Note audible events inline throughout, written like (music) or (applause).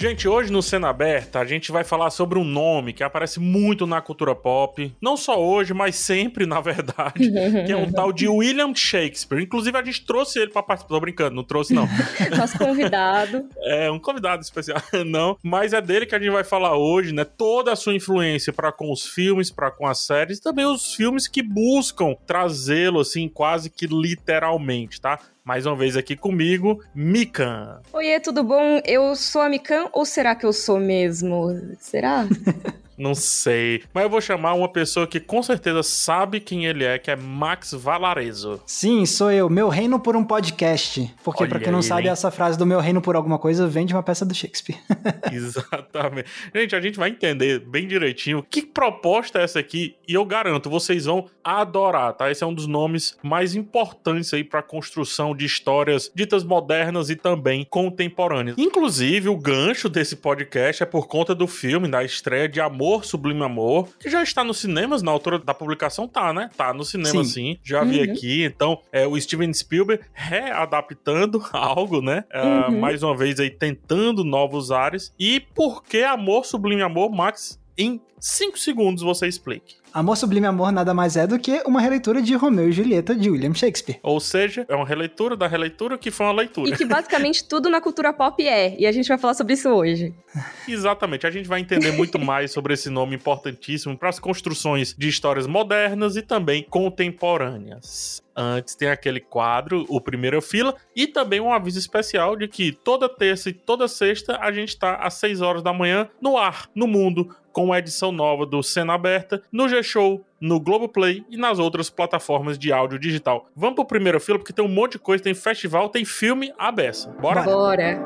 Gente, hoje no Cena Aberta a gente vai falar sobre um nome que aparece muito na cultura pop, não só hoje, mas sempre, (laughs) na verdade, que é um tal de William Shakespeare. Inclusive a gente trouxe ele para participar, tô brincando, não trouxe não. (laughs) Nosso convidado. É, um convidado especial, (laughs) não, mas é dele que a gente vai falar hoje, né? Toda a sua influência para com os filmes, para com as séries, e também os filmes que buscam trazê-lo assim, quase que literalmente, tá? Mais uma vez aqui comigo, Mikan. Oiê, tudo bom? Eu sou a Mikan ou será que eu sou mesmo? Será? (laughs) Não sei. Mas eu vou chamar uma pessoa que com certeza sabe quem ele é, que é Max Valarezo. Sim, sou eu. Meu reino por um podcast. Porque, para quem não aí, sabe, hein? essa frase do meu reino por alguma coisa vem de uma peça do Shakespeare. (laughs) Exatamente. Gente, a gente vai entender bem direitinho que proposta é essa aqui. E eu garanto, vocês vão adorar, tá? Esse é um dos nomes mais importantes aí para a construção de histórias ditas modernas e também contemporâneas. Inclusive, o gancho desse podcast é por conta do filme, da estreia de Amor Amor, Sublime Amor, que já está nos cinemas, na altura da publicação tá, né? Tá no cinema sim, sim já vi uhum. aqui. Então, é o Steven Spielberg readaptando (laughs) algo, né? É, uhum. mais uma vez aí tentando novos ares. E por que Amor, Sublime Amor, Max? Em 5 segundos você explique. Amor Sublime Amor nada mais é do que uma releitura de Romeu e Julieta de William Shakespeare. Ou seja, é uma releitura da releitura que foi uma leitura. E que basicamente tudo na cultura pop é. E a gente vai falar sobre isso hoje. (laughs) Exatamente. A gente vai entender muito mais sobre esse nome importantíssimo para as construções de histórias modernas e também contemporâneas. Antes tem aquele quadro, o Primeira Fila, e também um aviso especial de que toda terça e toda sexta a gente está às 6 horas da manhã no ar, no mundo, com a edição nova do Cena Aberta, no G-Show, no Globoplay e nas outras plataformas de áudio digital. Vamos pro primeiro fila, porque tem um monte de coisa, tem festival, tem filme a beça. Bora? Bora!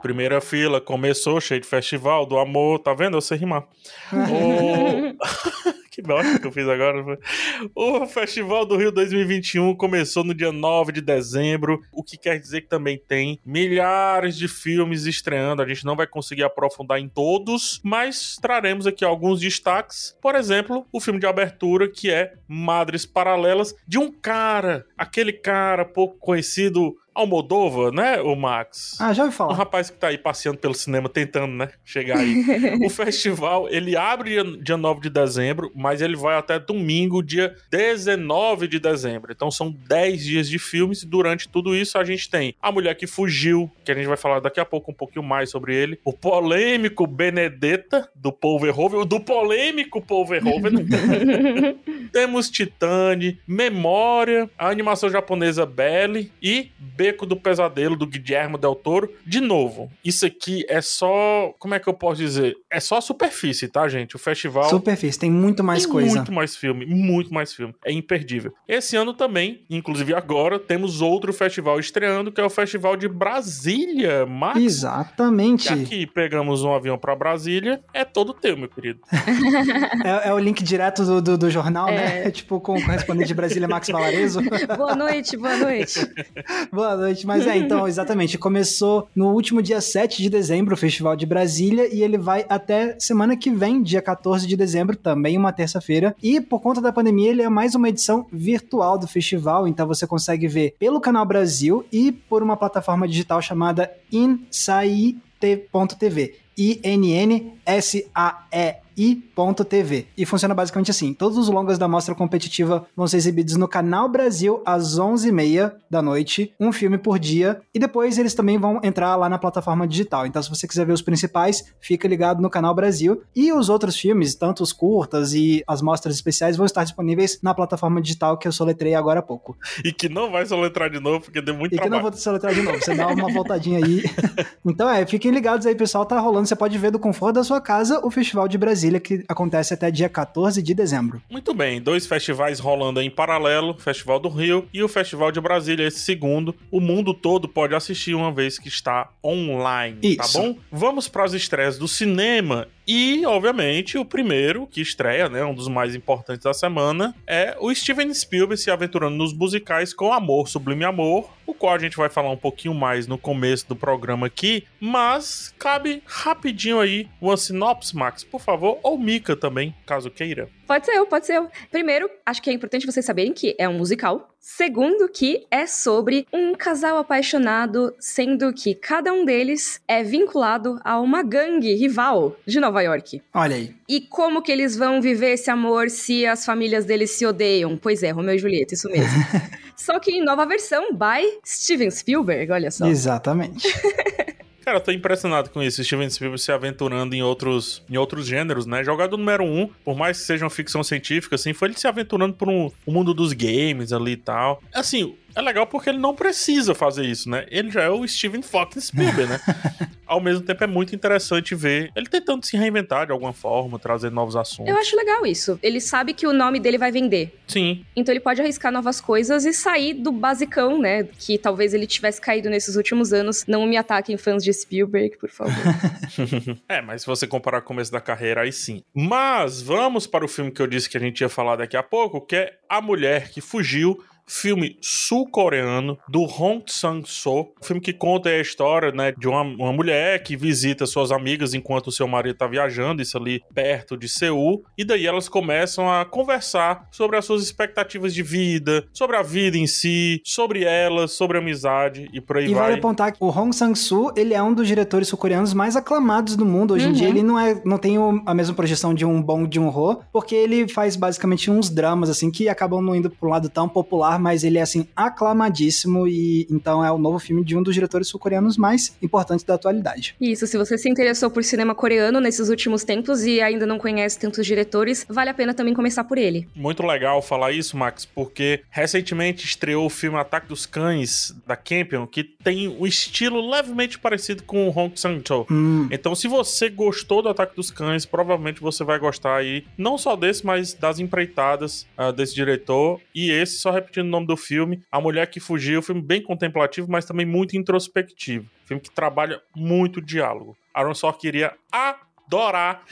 Primeira fila, começou, cheio de festival, do amor, tá vendo? Eu sei rimar. (laughs) que bosta que eu fiz agora. O Festival do Rio 2021 começou no dia 9 de dezembro, o que quer dizer que também tem milhares de filmes estreando. A gente não vai conseguir aprofundar em todos, mas traremos aqui alguns destaques. Por exemplo, o filme de abertura que é Madres Paralelas, de um cara, aquele cara pouco conhecido Almodova, né, o Max? Ah, já ouvi falar. Um rapaz que tá aí passeando pelo cinema, tentando, né, chegar aí. (laughs) o festival, ele abre dia, dia 9 de dezembro, mas ele vai até domingo, dia 19 de dezembro. Então são 10 dias de filmes. Durante tudo isso, a gente tem A Mulher que Fugiu, que a gente vai falar daqui a pouco um pouquinho mais sobre ele. O polêmico Benedetta, do Paul Verhoeven. Do polêmico Paul Verhoeven. (laughs) Temos Titane, Memória, a animação japonesa Belly e Beco do Pesadelo, do Guillermo Del Toro. De novo, isso aqui é só. Como é que eu posso dizer? É só a superfície, tá, gente? O festival. Superfície, tem muito mais tem coisa. Muito mais filme, muito mais filme. É imperdível. Esse ano também, inclusive agora, temos outro festival estreando, que é o Festival de Brasília, Max. Exatamente. E aqui pegamos um avião para Brasília, é todo teu, meu querido. (laughs) é, é, o link direto do, do, do jornal, né? é. né? tipo com o correspondente de Brasília, Max Valarezo. boa noite, boa noite. (laughs) boa boa noite. Mas é, então, (laughs) exatamente. Começou no último dia 7 de dezembro o Festival de Brasília e ele vai até semana que vem, dia 14 de dezembro, também uma terça-feira. E por conta da pandemia, ele é mais uma edição virtual do festival, então você consegue ver pelo Canal Brasil e por uma plataforma digital chamada Insaite.tv. I-N-N-S-A-E i.tv. E funciona basicamente assim: todos os longas da mostra competitiva vão ser exibidos no Canal Brasil às 11h30 da noite, um filme por dia, e depois eles também vão entrar lá na plataforma digital. Então, se você quiser ver os principais, fica ligado no Canal Brasil. E os outros filmes, tanto os curtas e as mostras especiais, vão estar disponíveis na plataforma digital que eu soletrei agora há pouco. E que não vai soletrar de novo, porque deu muito e trabalho. E que não vou soletrar de novo, você dá uma voltadinha aí. (laughs) então é, fiquem ligados aí, pessoal, tá rolando, você pode ver do conforto da sua casa o Festival de Brasil Brasília, que acontece até dia 14 de dezembro. Muito bem, dois festivais rolando em paralelo, o Festival do Rio e o Festival de Brasília, esse segundo. O mundo todo pode assistir uma vez que está online, tá Isso. tá bom? Vamos para as estreias do cinema e, obviamente, o primeiro que estreia, né, um dos mais importantes da semana, é o Steven Spielberg se aventurando nos musicais com Amor, Sublime Amor, o qual a gente vai falar um pouquinho mais no começo do programa aqui, mas cabe rapidinho aí uma sinopse, Max, por favor, ou Mika também, caso queira. Pode ser eu, pode ser eu. Primeiro, acho que é importante vocês saberem que é um musical. Segundo, que é sobre um casal apaixonado, sendo que cada um deles é vinculado a uma gangue rival de Nova York. Olha aí. E como que eles vão viver esse amor se as famílias deles se odeiam? Pois é, Romeu e Julieta, isso mesmo. (laughs) só que em nova versão, by Steven Spielberg, olha só. Exatamente. (laughs) Cara, eu tô impressionado com isso. Steven Spielberg se aventurando em outros, em outros gêneros, né? Jogado número um, por mais que seja uma ficção científica, assim, foi ele se aventurando por um, o mundo dos games ali e tal. Assim, é legal porque ele não precisa fazer isso, né? Ele já é o Steven fucking Spielberg, né? (laughs) Ao mesmo tempo é muito interessante ver ele tentando se reinventar de alguma forma, trazer novos assuntos. Eu acho legal isso. Ele sabe que o nome dele vai vender. Sim. Então ele pode arriscar novas coisas e sair do basicão, né? Que talvez ele tivesse caído nesses últimos anos. Não me ataquem fãs de Spielberg, por favor. (laughs) é, mas se você comparar com o começo da carreira, aí sim. Mas vamos para o filme que eu disse que a gente ia falar daqui a pouco, que é A Mulher que Fugiu filme sul-coreano do Hong Sang-soo, filme que conta a história, né, de uma, uma mulher que visita suas amigas enquanto o seu marido tá viajando, isso ali perto de Seul, e daí elas começam a conversar sobre as suas expectativas de vida, sobre a vida em si, sobre elas, sobre a amizade e por aí e vai. E vale apontar que o Hong Sang-soo, ele é um dos diretores sul-coreanos mais aclamados do mundo. Hoje uhum. em dia ele não, é, não tem a mesma projeção de um Bong Joon-ho, porque ele faz basicamente uns dramas, assim, que acabam não indo pro lado tão popular, mas ele é assim aclamadíssimo e então é o novo filme de um dos diretores sul-coreanos mais importantes da atualidade. Isso, se você se interessou por cinema coreano nesses últimos tempos e ainda não conhece tantos diretores, vale a pena também começar por ele. Muito legal falar isso, Max, porque recentemente estreou o filme Ataque dos Cães da Campion, que tem um estilo levemente parecido com o Hong Sang-cho. Hum. Então, se você gostou do Ataque dos Cães, provavelmente você vai gostar aí não só desse, mas das empreitadas uh, desse diretor. E esse, só repetindo o nome do filme, A Mulher que Fugiu, filme bem contemplativo, mas também muito introspectivo. Filme que trabalha muito diálogo. Aaron só queria adorar,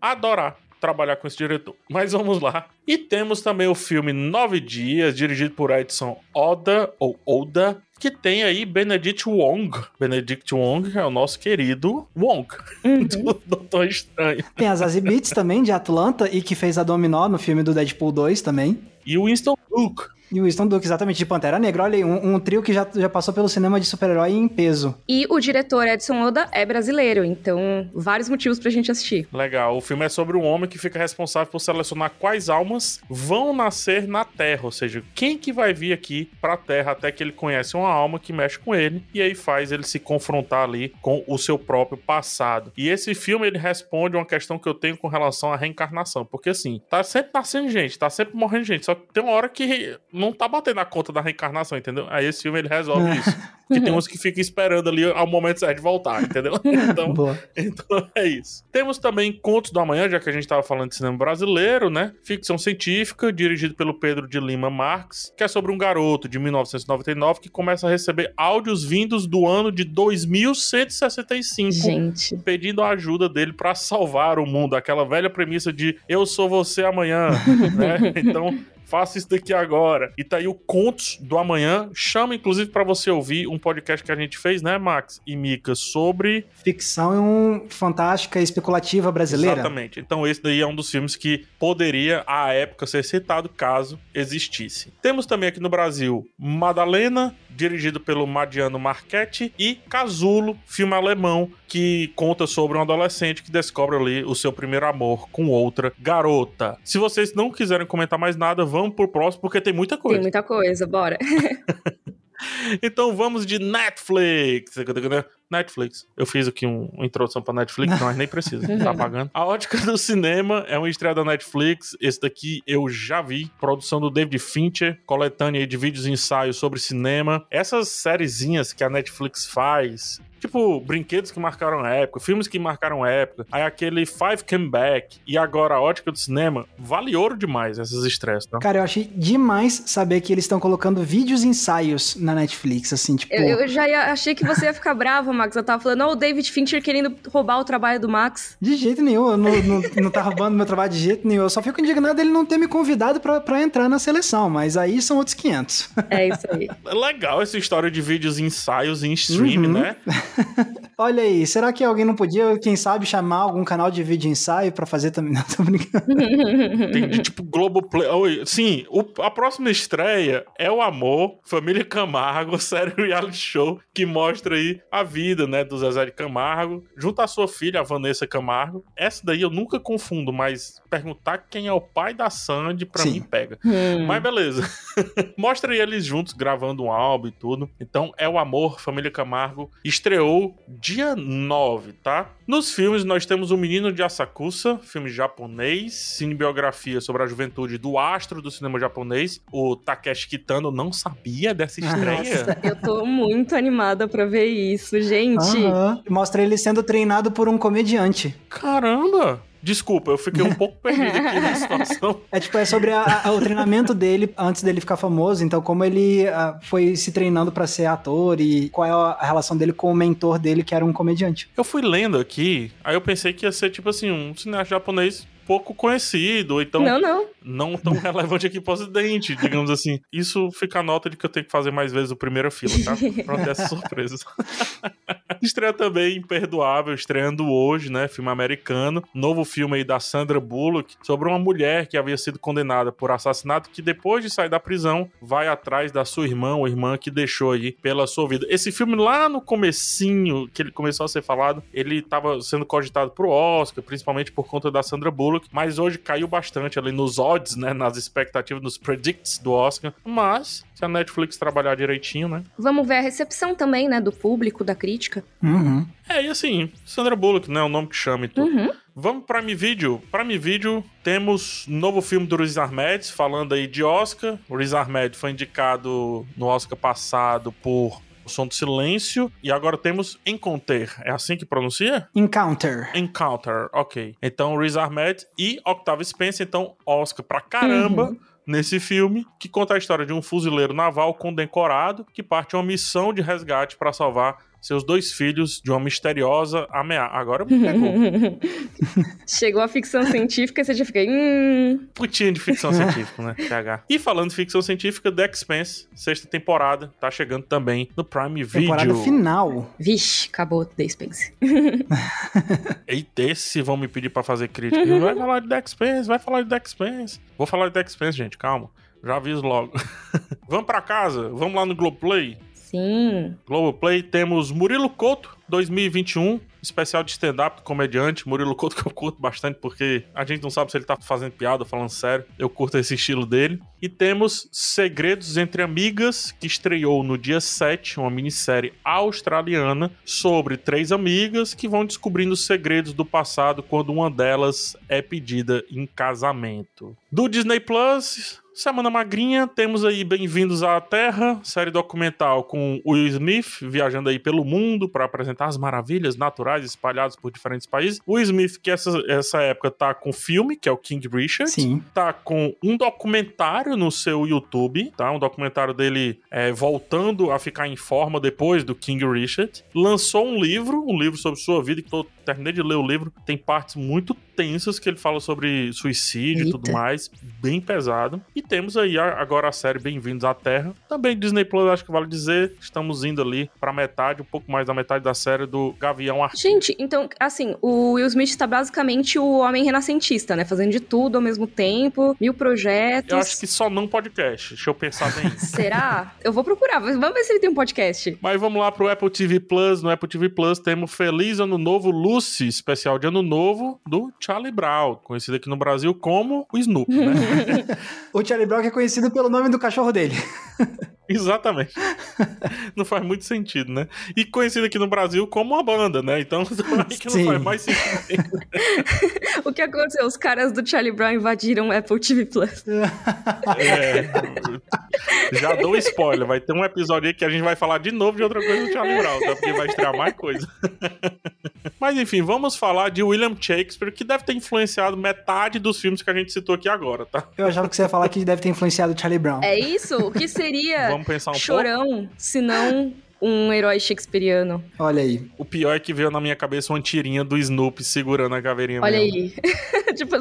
adorar trabalhar com esse diretor. Mas vamos lá. E temos também o filme Nove Dias, dirigido por Edson Oda, ou Oda, que tem aí Benedict Wong. Benedict Wong é o nosso querido Wong, uhum. (laughs) do Doutor Estranho. Tem as Zazie Beats também, de Atlanta, e que fez a Dominó no filme do Deadpool 2 também. E o Winston Duke, e o Winston Duke, exatamente, de Pantera Negra. Olha aí, um, um trio que já, já passou pelo cinema de super-herói em peso. E o diretor Edson Oda é brasileiro, então vários motivos pra gente assistir. Legal. O filme é sobre um homem que fica responsável por selecionar quais almas vão nascer na Terra, ou seja, quem que vai vir aqui pra Terra até que ele conhece uma alma que mexe com ele e aí faz ele se confrontar ali com o seu próprio passado. E esse filme ele responde uma questão que eu tenho com relação à reencarnação, porque assim, tá sempre nascendo gente, tá sempre morrendo gente, só que tem uma hora que não tá batendo a conta da reencarnação, entendeu? Aí esse filme ele resolve isso. (laughs) Porque tem uns que ficam esperando ali ao momento certo de voltar, entendeu? (laughs) Então, então é isso. Temos também Contos do Amanhã, já que a gente tava falando de cinema brasileiro, né? Ficção científica, dirigido pelo Pedro de Lima Marques, que é sobre um garoto de 1999 que começa a receber áudios vindos do ano de 2165. Gente. Pedindo a ajuda dele para salvar o mundo. Aquela velha premissa de eu sou você amanhã, (laughs) né? Então, faça isso daqui agora. E tá aí o Contos do Amanhã. Chama, inclusive, para você ouvir um podcast que a gente fez, né, Max e Mika, sobre. Ficção e um fantástica e especulativa brasileira. Exatamente. Então, esse daí é um dos filmes que poderia, à época, ser citado caso existisse. Temos também aqui no Brasil Madalena, dirigido pelo Madiano Marchetti, e Casulo, filme alemão que conta sobre um adolescente que descobre ali o seu primeiro amor com outra garota. Se vocês não quiserem comentar mais nada, vamos pro próximo, porque tem muita coisa. Tem muita coisa, bora. (laughs) então vamos de Netflix. Netflix. Eu fiz aqui um, uma introdução pra Netflix, (laughs) mas nem precisa, tá pagando. A Ótica do Cinema é uma estreia da Netflix. Esse daqui eu já vi. Produção do David Fincher, coletânea de vídeos e ensaios sobre cinema. Essas sériezinhas que a Netflix faz, Tipo, brinquedos que marcaram época, filmes que marcaram época. Aí aquele Five Came Back e agora a ótica do cinema. Vale ouro demais essas estresses, tá? Cara, eu achei demais saber que eles estão colocando vídeos ensaios na Netflix, assim, tipo. Eu, eu já ia, achei que você ia ficar bravo, Max. Eu tava falando, oh, o David Fincher querendo roubar o trabalho do Max. De jeito nenhum, eu não, não, não tá roubando meu trabalho de jeito nenhum. Eu só fico indignado ele não ter me convidado pra, pra entrar na seleção, mas aí são outros 500. É isso aí. (laughs) Legal essa história de vídeos ensaios em stream, uhum. né? (laughs) Olha aí, será que alguém não podia, quem sabe, chamar algum canal de vídeo ensaio pra fazer também? (laughs) Não, tô brincando. Tem de tipo Globoplay. Sim, o- a próxima estreia é o Amor, Família Camargo, (laughs) série reality show que mostra aí a vida, né, do Zezé de Camargo, junto à sua filha, a Vanessa Camargo. Essa daí eu nunca confundo, mas perguntar quem é o pai da Sandy pra Sim. mim pega. Hum. Mas beleza. (laughs) Mostra eles juntos gravando um álbum e tudo. Então é o Amor, Família Camargo. Estreou dia 9, tá? Nos filmes nós temos O Menino de Asakusa, filme japonês, cinebiografia sobre a juventude do astro do cinema japonês, o Takeshi Kitano. Não sabia dessa estreia? Nossa, eu tô muito animada pra ver isso, gente. Aham. Mostra ele sendo treinado por um comediante. Caramba! Desculpa, eu fiquei um pouco (laughs) perdido aqui na situação. É tipo, é sobre a- a- o treinamento dele antes dele ficar famoso. Então, como ele ah, foi se treinando pra ser ator e qual é a a relação dele com o mentor dele, que era um comediante. Eu fui lendo aqui, aí eu pensei que ia ser tipo assim, um cineasta japonês pouco conhecido, ou então Não, não. não tão (laughs) relevante aqui pro ocidente, digamos assim. Isso fica a nota de que eu tenho que fazer mais vezes o primeiro fila, tá? (laughs) Pra ter essa surpresa. (laughs) Estreia também Imperdoável, estreando hoje, né? Filme americano. Novo filme aí da Sandra Bullock sobre uma mulher que havia sido condenada por assassinato, que depois de sair da prisão, vai atrás da sua irmã, ou irmã que deixou aí pela sua vida. Esse filme lá no comecinho, que ele começou a ser falado, ele tava sendo cogitado pro Oscar, principalmente por conta da Sandra Bullock, mas hoje caiu bastante ali nos odds, né? Nas expectativas, nos predicts do Oscar. Mas, se a Netflix trabalhar direitinho, né? Vamos ver a recepção também, né, do público, da crítica. Uhum. É, e assim, Sandra Bullock, né? O nome que chama e tudo. Uhum. Vamos para Prime Video. Prime Video, temos novo filme do Riz Ahmed, falando aí de Oscar. O Riz Ahmed foi indicado no Oscar passado por O Som do Silêncio. E agora temos Encounter. É assim que pronuncia? Encounter. Encounter, ok. Então, Riz Ahmed e Octavia Spencer, então, Oscar pra caramba. Nesse filme, que conta a história de um fuzileiro naval condecorado que parte em uma missão de resgate para salvar seus dois filhos de uma misteriosa ameaça. Agora me pegou. (laughs) Chegou a ficção científica e você já fica. Hum. Putinha de ficção científica, né? (laughs) PH. E falando de ficção científica, The Expanse, sexta temporada, tá chegando também no Prime Video. Temporada final. Vixe, acabou The Spence. (laughs) Eita, esse vão me pedir pra fazer crítica. Vai falar de The Expanse, vai falar de The Expanse. Vou falar de The Expanse, gente, calma. Já aviso logo. vamos pra casa, vamos lá no Globoplay. Sim. Globoplay temos Murilo Couto, 2021, especial de stand-up comediante. Murilo Couto que eu curto bastante porque a gente não sabe se ele tá fazendo piada falando sério. Eu curto esse estilo dele. E temos Segredos entre Amigas, que estreou no dia 7, uma minissérie australiana sobre três amigas que vão descobrindo os segredos do passado quando uma delas é pedida em casamento. Do Disney Plus, Semana Magrinha, temos aí Bem-vindos à Terra, série documental com Will Smith viajando aí pelo mundo para apresentar as maravilhas naturais espalhadas por diferentes países. Will Smith, que essa, essa época tá com filme, que é o King Richard. Sim. Tá com um documentário no seu YouTube, tá? Um documentário dele é, voltando a ficar em forma depois do King Richard. Lançou um livro, um livro sobre sua vida, que tô, terminei de ler o livro. Tem partes muito tensas que ele fala sobre suicídio e tudo Eita. mais, bem pesado. E temos aí agora a série Bem-vindos à Terra. Também Disney Plus, acho que vale dizer, estamos indo ali pra metade, um pouco mais da metade da série do Gavião Arqueiro. Gente, então, assim, o Will Smith tá basicamente o homem renascentista, né? Fazendo de tudo ao mesmo tempo, mil projetos. Eu acho que só não podcast, deixa eu pensar bem. (laughs) Será? Eu vou procurar, mas vamos ver se ele tem um podcast. Mas vamos lá pro Apple TV Plus. No Apple TV Plus temos Feliz Ano Novo Lucy, especial de Ano Novo do Charlie Brown, conhecido aqui no Brasil como o Snoopy, né? (laughs) (laughs) O Charlie Brown que é conhecido pelo nome do cachorro dele. (laughs) Exatamente. Não faz muito sentido, né? E conhecido aqui no Brasil como uma banda, né? Então, (laughs) não faz mais sentido. (laughs) O que aconteceu? Os caras do Charlie Brown invadiram o Apple TV Plus. (laughs) É, já dou spoiler, vai ter um episódio aí que a gente vai falar de novo de outra coisa do Charlie Brown, tá? Porque vai estrear mais coisa. (laughs) Mas enfim, vamos falar de William Shakespeare, que deve ter influenciado metade dos filmes que a gente citou aqui agora, tá? Eu achava que você ia falar que deve ter influenciado o Charlie Brown. É isso? O que seria Vamos pensar um pouco. Chorão, se não um herói shakespeariano? Olha aí. O pior é que veio na minha cabeça uma tirinha do Snoopy segurando a caveirinha Olha mesmo. aí. (laughs) tipo,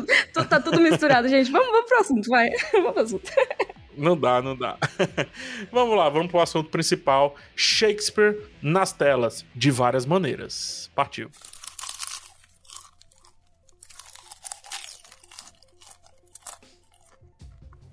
tá tudo misturado, gente. Vamos, vamos pro assunto, vai. (laughs) Vamos pro assunto. Não dá, não dá. (laughs) vamos lá, vamos pro assunto principal. Shakespeare nas telas, de várias maneiras. Partiu.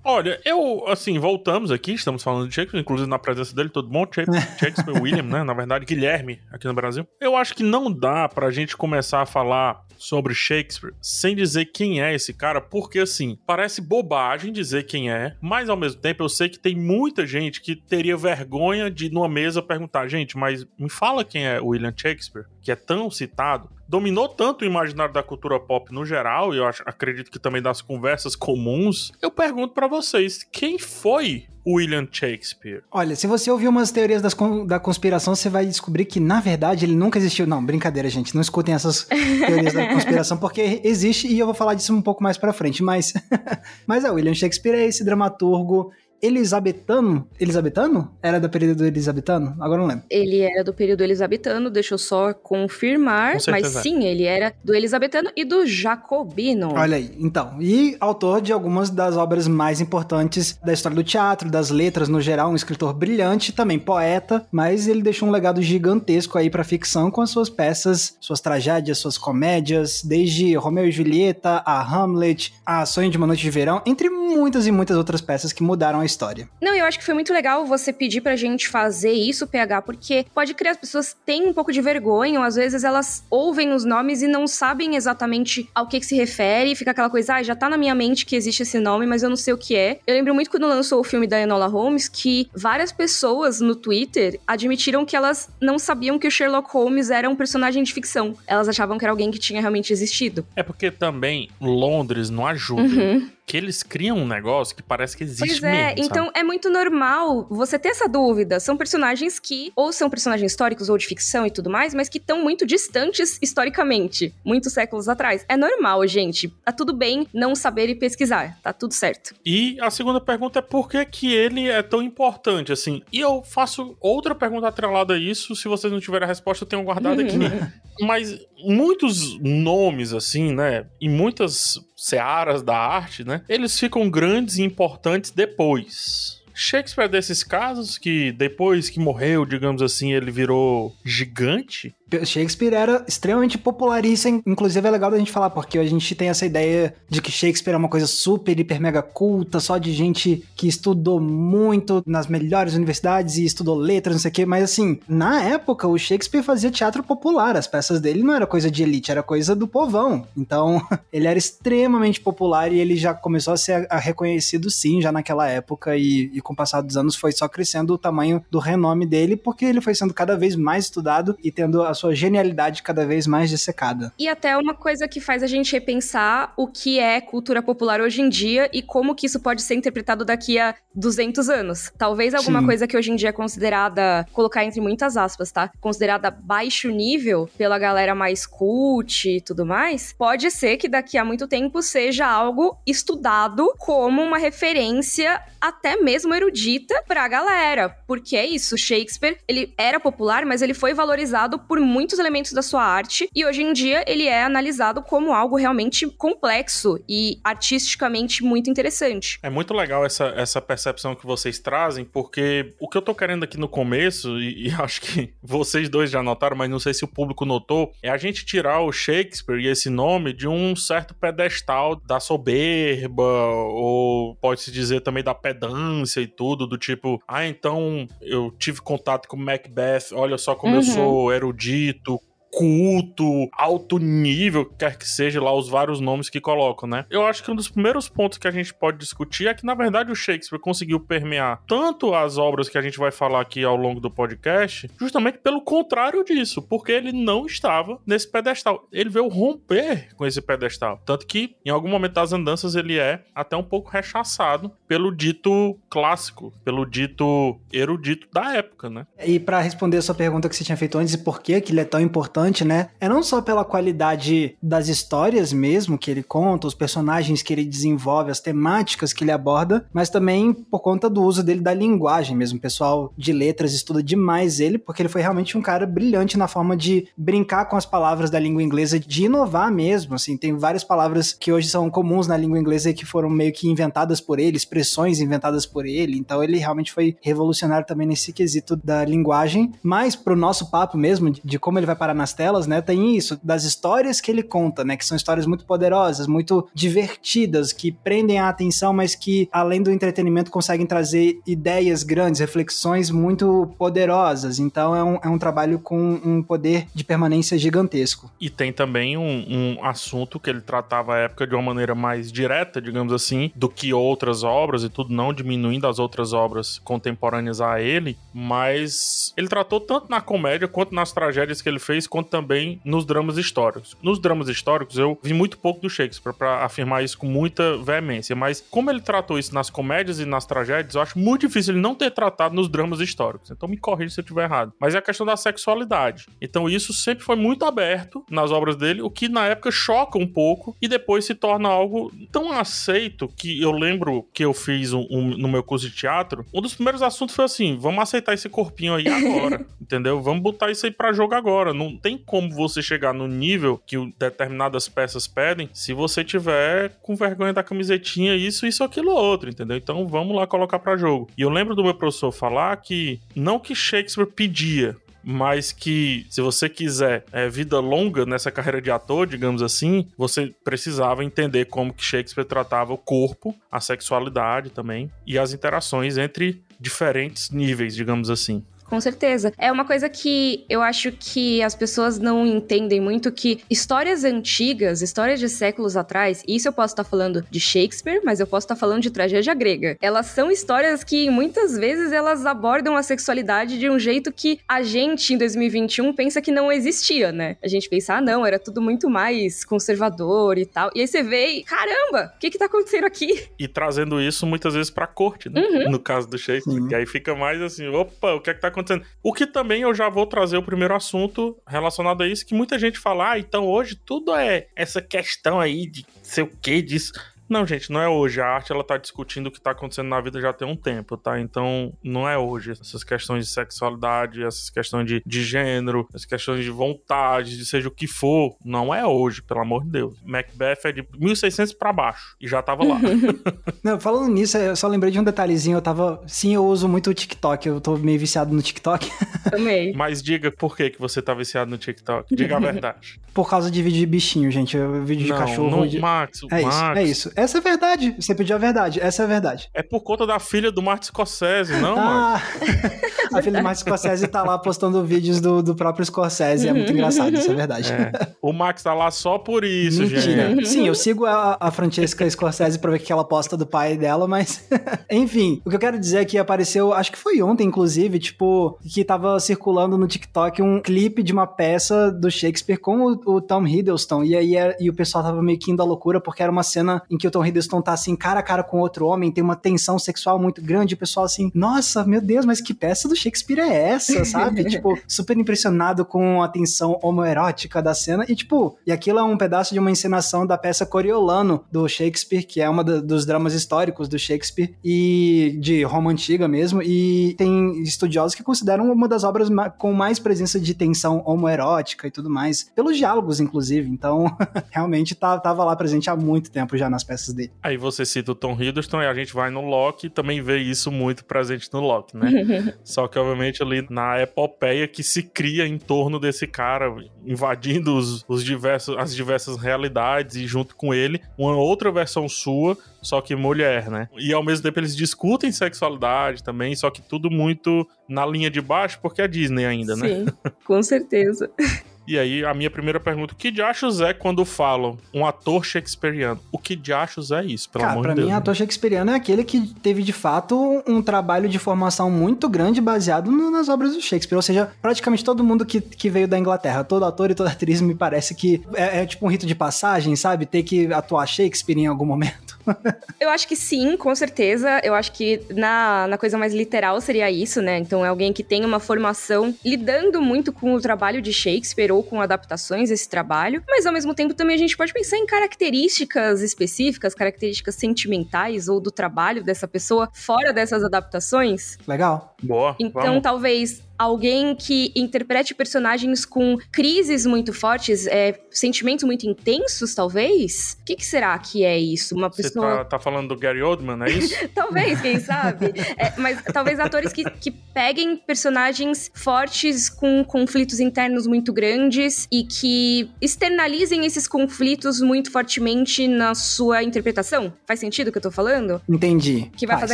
Olha, eu, assim, voltamos aqui, estamos falando de Shakespeare, inclusive na presença dele, todo mundo, (laughs) Shakespeare, William, né? Na verdade, Guilherme, aqui no Brasil. Eu acho que não dá pra gente começar a falar sobre Shakespeare sem dizer quem é esse cara, porque, assim, parece bobagem dizer quem é, mas ao mesmo tempo eu sei que tem muita gente que teria vergonha de, numa mesa, perguntar: gente, mas me fala quem é William Shakespeare, que é tão citado dominou tanto o imaginário da cultura pop no geral, e eu acho, acredito que também das conversas comuns, eu pergunto para vocês, quem foi William Shakespeare? Olha, se você ouvir umas teorias das, da conspiração, você vai descobrir que, na verdade, ele nunca existiu. Não, brincadeira, gente. Não escutem essas (laughs) teorias da conspiração, porque existe e eu vou falar disso um pouco mais pra frente. Mas, (laughs) mas é, William Shakespeare é esse dramaturgo Elisabetano? Elisabetano? Era do período elisabetano? Agora não lembro. Ele era do período elisabetano, deixa eu só confirmar. Com mas sim, ele era do elisabetano e do jacobino. Olha aí, então. E autor de algumas das obras mais importantes da história do teatro, das letras no geral, um escritor brilhante, também poeta, mas ele deixou um legado gigantesco aí pra ficção com as suas peças, suas tragédias, suas comédias, desde Romeu e Julieta, a Hamlet, a Sonho de uma Noite de Verão, entre muitas e muitas outras peças que mudaram a história. Não, eu acho que foi muito legal você pedir pra gente fazer isso, PH, porque pode criar as pessoas têm um pouco de vergonha, ou às vezes elas ouvem os nomes e não sabem exatamente ao que, que se refere, e fica aquela coisa, ah, já tá na minha mente que existe esse nome, mas eu não sei o que é. Eu lembro muito quando lançou o filme da Enola Holmes que várias pessoas no Twitter admitiram que elas não sabiam que o Sherlock Holmes era um personagem de ficção. Elas achavam que era alguém que tinha realmente existido. É porque também Londres não ajuda. Uhum que eles criam um negócio que parece que existe pois é, mesmo, então é muito normal você ter essa dúvida. São personagens que ou são personagens históricos ou de ficção e tudo mais, mas que estão muito distantes historicamente, muitos séculos atrás. É normal, gente. Tá tudo bem não saber e pesquisar, tá tudo certo. E a segunda pergunta é por que que ele é tão importante assim? E eu faço outra pergunta atrelada a isso, se vocês não tiverem a resposta, eu tenho guardado aqui. (laughs) mas muitos nomes assim, né, e muitas searas da arte, né? Eles ficam grandes e importantes depois. Shakespeare é desses casos que depois que morreu, digamos assim, ele virou gigante Shakespeare era extremamente popularíssimo, inclusive é legal da gente falar, porque a gente tem essa ideia de que Shakespeare é uma coisa super, hiper, mega culta, só de gente que estudou muito nas melhores universidades e estudou letras, não sei o quê, mas assim, na época o Shakespeare fazia teatro popular, as peças dele não era coisa de elite, era coisa do povão. Então, (laughs) ele era extremamente popular e ele já começou a ser reconhecido sim, já naquela época, e, e com o passar dos anos foi só crescendo o tamanho do renome dele, porque ele foi sendo cada vez mais estudado e tendo a sua genialidade cada vez mais dissecada. E até uma coisa que faz a gente repensar o que é cultura popular hoje em dia e como que isso pode ser interpretado daqui a 200 anos. Talvez alguma Sim. coisa que hoje em dia é considerada, colocar entre muitas aspas, tá? Considerada baixo nível pela galera mais cult e tudo mais, pode ser que daqui a muito tempo seja algo estudado como uma referência até mesmo erudita pra galera. Porque é isso, Shakespeare, ele era popular, mas ele foi valorizado por muitos elementos da sua arte e hoje em dia ele é analisado como algo realmente complexo e artisticamente muito interessante. É muito legal essa, essa percepção que vocês trazem, porque o que eu tô querendo aqui no começo, e, e (laughs) acho que vocês dois já notaram, mas não sei se o público notou, é a gente tirar o Shakespeare e esse nome de um certo pedestal da soberba, ou pode-se dizer também da pedância e tudo, do tipo, ah, então eu tive contato com Macbeth, olha só como uhum. eu sou erudito erudito, culto, alto nível, quer que seja lá os vários nomes que colocam, né? Eu acho que um dos primeiros pontos que a gente pode discutir é que, na verdade, o Shakespeare conseguiu permear tanto as obras que a gente vai falar aqui ao longo do podcast, justamente pelo contrário disso, porque ele não estava nesse pedestal. Ele veio romper com esse pedestal. Tanto que, em algum momento das andanças, ele é até um pouco rechaçado pelo dito clássico, pelo dito erudito da época, né? E para responder a sua pergunta que você tinha feito antes, por que ele é tão importante relevante, né? É não só pela qualidade das histórias mesmo que ele conta, os personagens que ele desenvolve, as temáticas que ele aborda, mas também por conta do uso dele da linguagem mesmo. O pessoal de letras estuda demais ele, porque ele foi realmente um cara brilhante na forma de brincar com as palavras da língua inglesa, de inovar mesmo, assim. Tem várias palavras que hoje são comuns na língua inglesa e que foram meio que inventadas por ele, expressões inventadas por ele. Então ele realmente foi revolucionário também nesse quesito da linguagem. Mas pro nosso papo mesmo, de como ele vai parar nas telas, né, tem isso, das histórias que ele conta, né, que são histórias muito poderosas, muito divertidas, que prendem a atenção, mas que além do entretenimento conseguem trazer ideias grandes, reflexões muito poderosas. Então é um, é um trabalho com um poder de permanência gigantesco. E tem também um, um assunto que ele tratava à época de uma maneira mais direta, digamos assim, do que outras obras e tudo, não diminuindo as outras obras contemporâneas a ele, mas ele tratou tanto na comédia quanto nas tragédias que ele fez, quanto também nos dramas históricos. Nos dramas históricos, eu vi muito pouco do Shakespeare para afirmar isso com muita veemência, mas como ele tratou isso nas comédias e nas tragédias, eu acho muito difícil ele não ter tratado nos dramas históricos. Então me corrija se eu estiver errado. Mas é a questão da sexualidade. Então isso sempre foi muito aberto nas obras dele, o que na época choca um pouco e depois se torna algo tão aceito que eu lembro que eu fiz um, um, no meu curso de teatro. Um dos primeiros assuntos foi assim: vamos aceitar esse corpinho aí agora, (laughs) entendeu? Vamos botar isso aí para jogo agora. Não tem como você chegar no nível que determinadas peças pedem se você tiver com vergonha da camisetinha, isso, isso, aquilo, outro, entendeu? Então vamos lá colocar para jogo. E eu lembro do meu professor falar que não que Shakespeare pedia, mas que se você quiser é, vida longa nessa carreira de ator, digamos assim, você precisava entender como que Shakespeare tratava o corpo, a sexualidade também e as interações entre diferentes níveis, digamos assim. Com certeza. É uma coisa que eu acho que as pessoas não entendem muito que histórias antigas, histórias de séculos atrás, isso eu posso estar falando de Shakespeare, mas eu posso estar falando de tragédia grega. Elas são histórias que muitas vezes elas abordam a sexualidade de um jeito que a gente em 2021 pensa que não existia, né? A gente pensa, ah, não, era tudo muito mais conservador e tal. E aí você vê e, caramba, o que que tá acontecendo aqui? E trazendo isso muitas vezes pra corte, né? Uhum. No caso do Shakespeare. Uhum. E aí fica mais assim, opa, o que é que tá acontecendo. O que também eu já vou trazer o primeiro assunto relacionado a isso, que muita gente fala, ah, então hoje tudo é essa questão aí de sei o que disso. Não, gente, não é hoje. A arte ela tá discutindo o que tá acontecendo na vida já tem um tempo, tá? Então, não é hoje. Essas questões de sexualidade, essas questões de, de gênero, essas questões de vontade, de seja o que for, não é hoje, pelo amor de Deus. Macbeth é de 1600 para baixo e já tava lá. (laughs) não, falando nisso, eu só lembrei de um detalhezinho. Eu tava. Sim, eu uso muito o TikTok. Eu tô meio viciado no TikTok. (laughs) Também. Mas diga por que, que você tá viciado no TikTok. Diga a verdade. Por causa de vídeo de bichinho, gente. Vídeo de não, cachorro. Não, de... Max, é Max. Isso, é isso. Essa é a verdade. Você pediu a verdade. Essa é a verdade. É por conta da filha do Martin Scorsese, não, ah, (laughs) a filha do Martin Scorsese tá lá postando vídeos do, do próprio Scorsese. É muito engraçado, isso é verdade. É. O Max tá lá só por isso, Mentira. gente. Sim, eu sigo a, a Francesca Scorsese pra ver o que ela posta do pai dela, mas... (laughs) Enfim, o que eu quero dizer é que apareceu, acho que foi ontem, inclusive, tipo, que tava circulando no TikTok um clipe de uma peça do Shakespeare com o, o Tom Hiddleston. E aí é, e o pessoal tava meio que indo à loucura porque era uma cena em que o Tom Hiddleston tá assim, cara a cara com outro homem, tem uma tensão sexual muito grande, o pessoal assim, nossa, meu Deus, mas que peça do Shakespeare é essa, (laughs) sabe? tipo, super impressionado com a tensão homoerótica da cena, e tipo, e aquilo é um pedaço de uma encenação da peça Coriolano, do Shakespeare, que é uma dos dramas históricos do Shakespeare, e de Roma Antiga mesmo, e tem estudiosos que consideram uma das obras com mais presença de tensão homoerótica e tudo mais, pelos diálogos, inclusive, então, (laughs) realmente tá, tava lá presente há muito tempo já nas peças dele. Aí você cita o Tom Hiddleston e a gente vai no Loki e também vê isso muito presente no Loki, né? (laughs) Só que, obviamente, ali na epopeia que se cria em torno desse cara, invadindo os, os diversos, as diversas realidades e junto com ele, uma outra versão sua, só que mulher, né? E ao mesmo tempo eles discutem sexualidade também, só que tudo muito na linha de baixo, porque é Disney ainda, né? Sim, com certeza. (laughs) E aí, a minha primeira pergunta: o que de achos é quando falam um ator shakespeariano? O que de achos é isso, pelo Cara, amor pra de Deus? mim, né? ator shakespeariano é aquele que teve de fato um trabalho de formação muito grande baseado no, nas obras do Shakespeare. Ou seja, praticamente todo mundo que, que veio da Inglaterra, todo ator e toda atriz, me parece que é, é tipo um rito de passagem, sabe? Ter que atuar Shakespeare em algum momento. (laughs) Eu acho que sim, com certeza. Eu acho que na, na coisa mais literal seria isso, né? Então é alguém que tem uma formação lidando muito com o trabalho de Shakespeare gerou com adaptações esse trabalho, mas ao mesmo tempo também a gente pode pensar em características específicas, características sentimentais ou do trabalho dessa pessoa fora dessas adaptações. Legal. Boa. Então, vamos. talvez alguém que interprete personagens com crises muito fortes, é, sentimentos muito intensos, talvez? O que, que será que é isso? Uma Você pessoa. tá, tá falando do Gary Oldman, é isso? (laughs) Talvez, quem sabe? (laughs) É, mas talvez atores que, que peguem personagens fortes com conflitos internos muito grandes e que externalizem esses conflitos muito fortemente na sua interpretação. Faz sentido o que eu tô falando? Entendi. Que vai Faz. fazer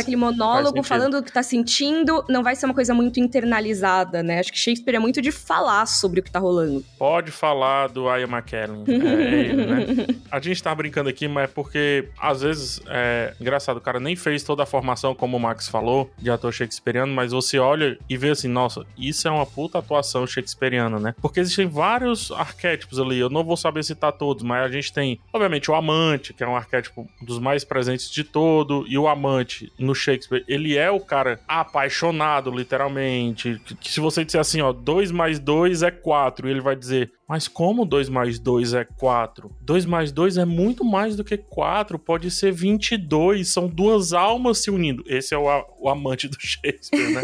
aquele monólogo falando o que tá sentindo, não vai ser uma coisa muito internalizada, né? Acho que Shakespeare é muito de falar sobre o que tá rolando. Pode falar do Ian McKellen. É ele, né? (laughs) A gente tá brincando aqui, mas é porque, às vezes, é engraçado, o cara nem fez toda a formação, como o Max falou, de ator shakespeariano, mas você olha e vê assim, nossa, isso é uma puta atuação shakespeariana, né? Porque existem vários arquétipos ali, eu não vou saber citar todos, mas a gente tem, obviamente, o amante, que é um arquétipo dos mais presentes de todo, e o amante no Shakespeare, ele é o cara apaixonado, literalmente, que, que se você disser assim, ó, 2 mais 2 é 4, ele vai dizer, mas como 2 mais 2 é 4? 2 mais 2 é muito mais do que 4, pode ser 22, são duas almas se unindo. Esse é o, o amante do (laughs) Shakespeare, né?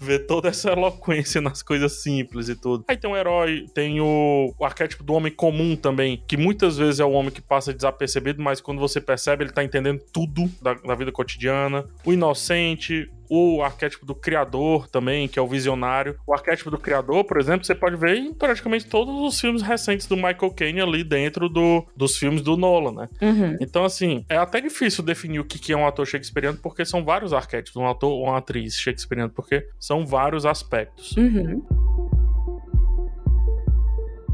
Ver toda essa eloquência nas coisas simples e tudo. Aí tem o herói, tem o, o arquétipo do homem comum também, que muitas vezes é o homem que passa desapercebido, mas quando você percebe, ele tá entendendo tudo da, da vida cotidiana. O inocente, o arquétipo do criador também, que é o visionário. O arquétipo do criador, por exemplo, você pode ver em praticamente todos os filmes recentes do Michael Caine ali dentro do, dos filmes do Nolan, né? Uhum. Então, assim, é até difícil definir o que que é um ator shakespeariano, porque são vários arquétipos, um ator ou uma atriz shakespeariano, porque são vários aspectos. Uhum.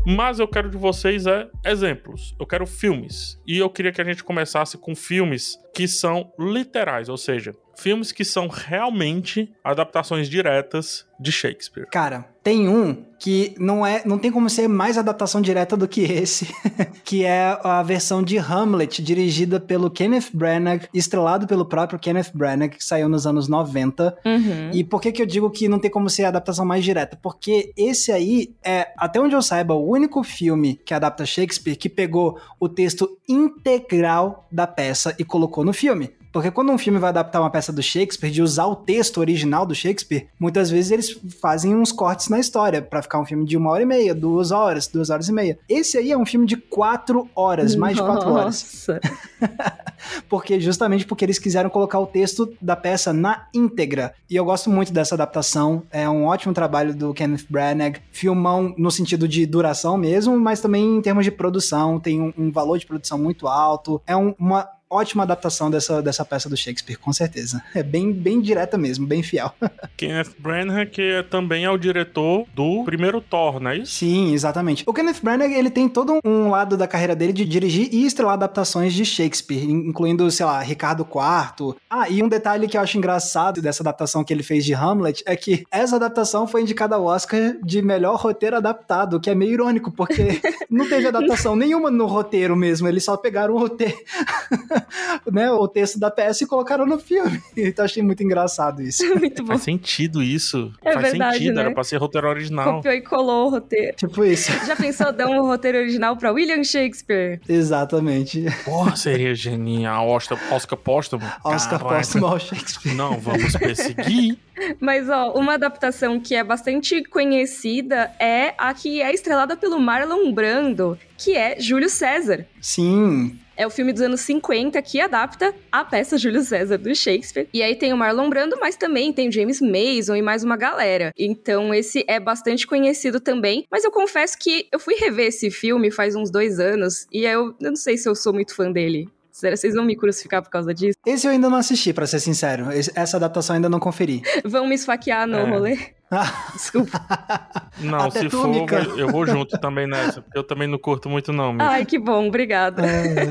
Mas eu quero de vocês é exemplos. Eu quero filmes. E eu queria que a gente começasse com filmes que são literais, ou seja, filmes que são realmente adaptações diretas de Shakespeare. Cara, tem um que não é, não tem como ser mais adaptação direta do que esse, (laughs) que é a versão de Hamlet, dirigida pelo Kenneth Branagh, estrelado pelo próprio Kenneth Branagh, que saiu nos anos 90. Uhum. E por que que eu digo que não tem como ser a adaptação mais direta? Porque esse aí é, até onde eu saiba, o único filme que adapta Shakespeare que pegou o texto integral da peça e colocou no filme. Porque quando um filme vai adaptar uma peça do Shakespeare, de usar o texto original do Shakespeare, muitas vezes eles fazem uns cortes na história pra ficar um filme de uma hora e meia, duas horas, duas horas e meia. Esse aí é um filme de quatro horas, mais de quatro horas. (laughs) Porque justamente porque eles quiseram colocar o texto da peça na íntegra. E eu gosto muito dessa adaptação. É um ótimo trabalho do Kenneth Branagh. Filmão no sentido de duração mesmo, mas também em termos de produção. Tem um, um valor de produção muito alto. É um- uma ótima adaptação dessa, dessa peça do Shakespeare, com certeza. É bem, bem direta mesmo, bem fiel. (laughs) Kenneth Branagh, que é- também é o diretor do primeiro Thor, não é isso? Sim, exatamente. O Kenneth Branagh, ele tem todo um lado da carreira dele de dirigir e estrelar adaptações de Shakespeare, in- incluindo, sei lá, Ricardo IV. Ah, e um detalhe que eu acho engraçado dessa adaptação que ele fez de Hamlet é que essa adaptação foi indicada ao Oscar de melhor roteiro adaptado, o que é meio irônico, porque (laughs) não teve adaptação nenhuma no roteiro mesmo, eles só pegaram o roteiro, (laughs) (laughs) né, o texto da peça e colocaram no filme. (laughs) Então achei muito engraçado isso. (laughs) Muito bom. Faz sentido isso. É Faz verdade, sentido, né? era pra ser roteiro original. Copiou e colou o roteiro. Tipo isso. Já pensou dar um roteiro original pra William Shakespeare? Exatamente. Porra, seria genial. Oscar, Oscar póstumo. Oscar Caraca. póstumo ao Shakespeare. Não, vamos perseguir. Mas, ó, uma adaptação que é bastante conhecida é a que é estrelada pelo Marlon Brando, que é Júlio César. Sim, É o filme dos anos 50 que adapta a peça Júlio César do Shakespeare. E aí tem o Marlon Brando, mas também tem o James Mason e mais uma galera. Então esse é bastante conhecido também. Mas eu confesso que eu fui rever esse filme faz uns dois anos e eu, eu não sei se eu sou muito fã dele. Será que vocês vão me crucificar por causa disso? Esse eu ainda não assisti, pra ser sincero. Essa adaptação eu ainda não conferi. (laughs) Vão me esfaquear no É. rolê? Ah, Desculpa. Não, Até se tu, for, eu vou junto também nessa, porque eu também não curto muito, não. Mika. Ai, que bom, obrigada. é,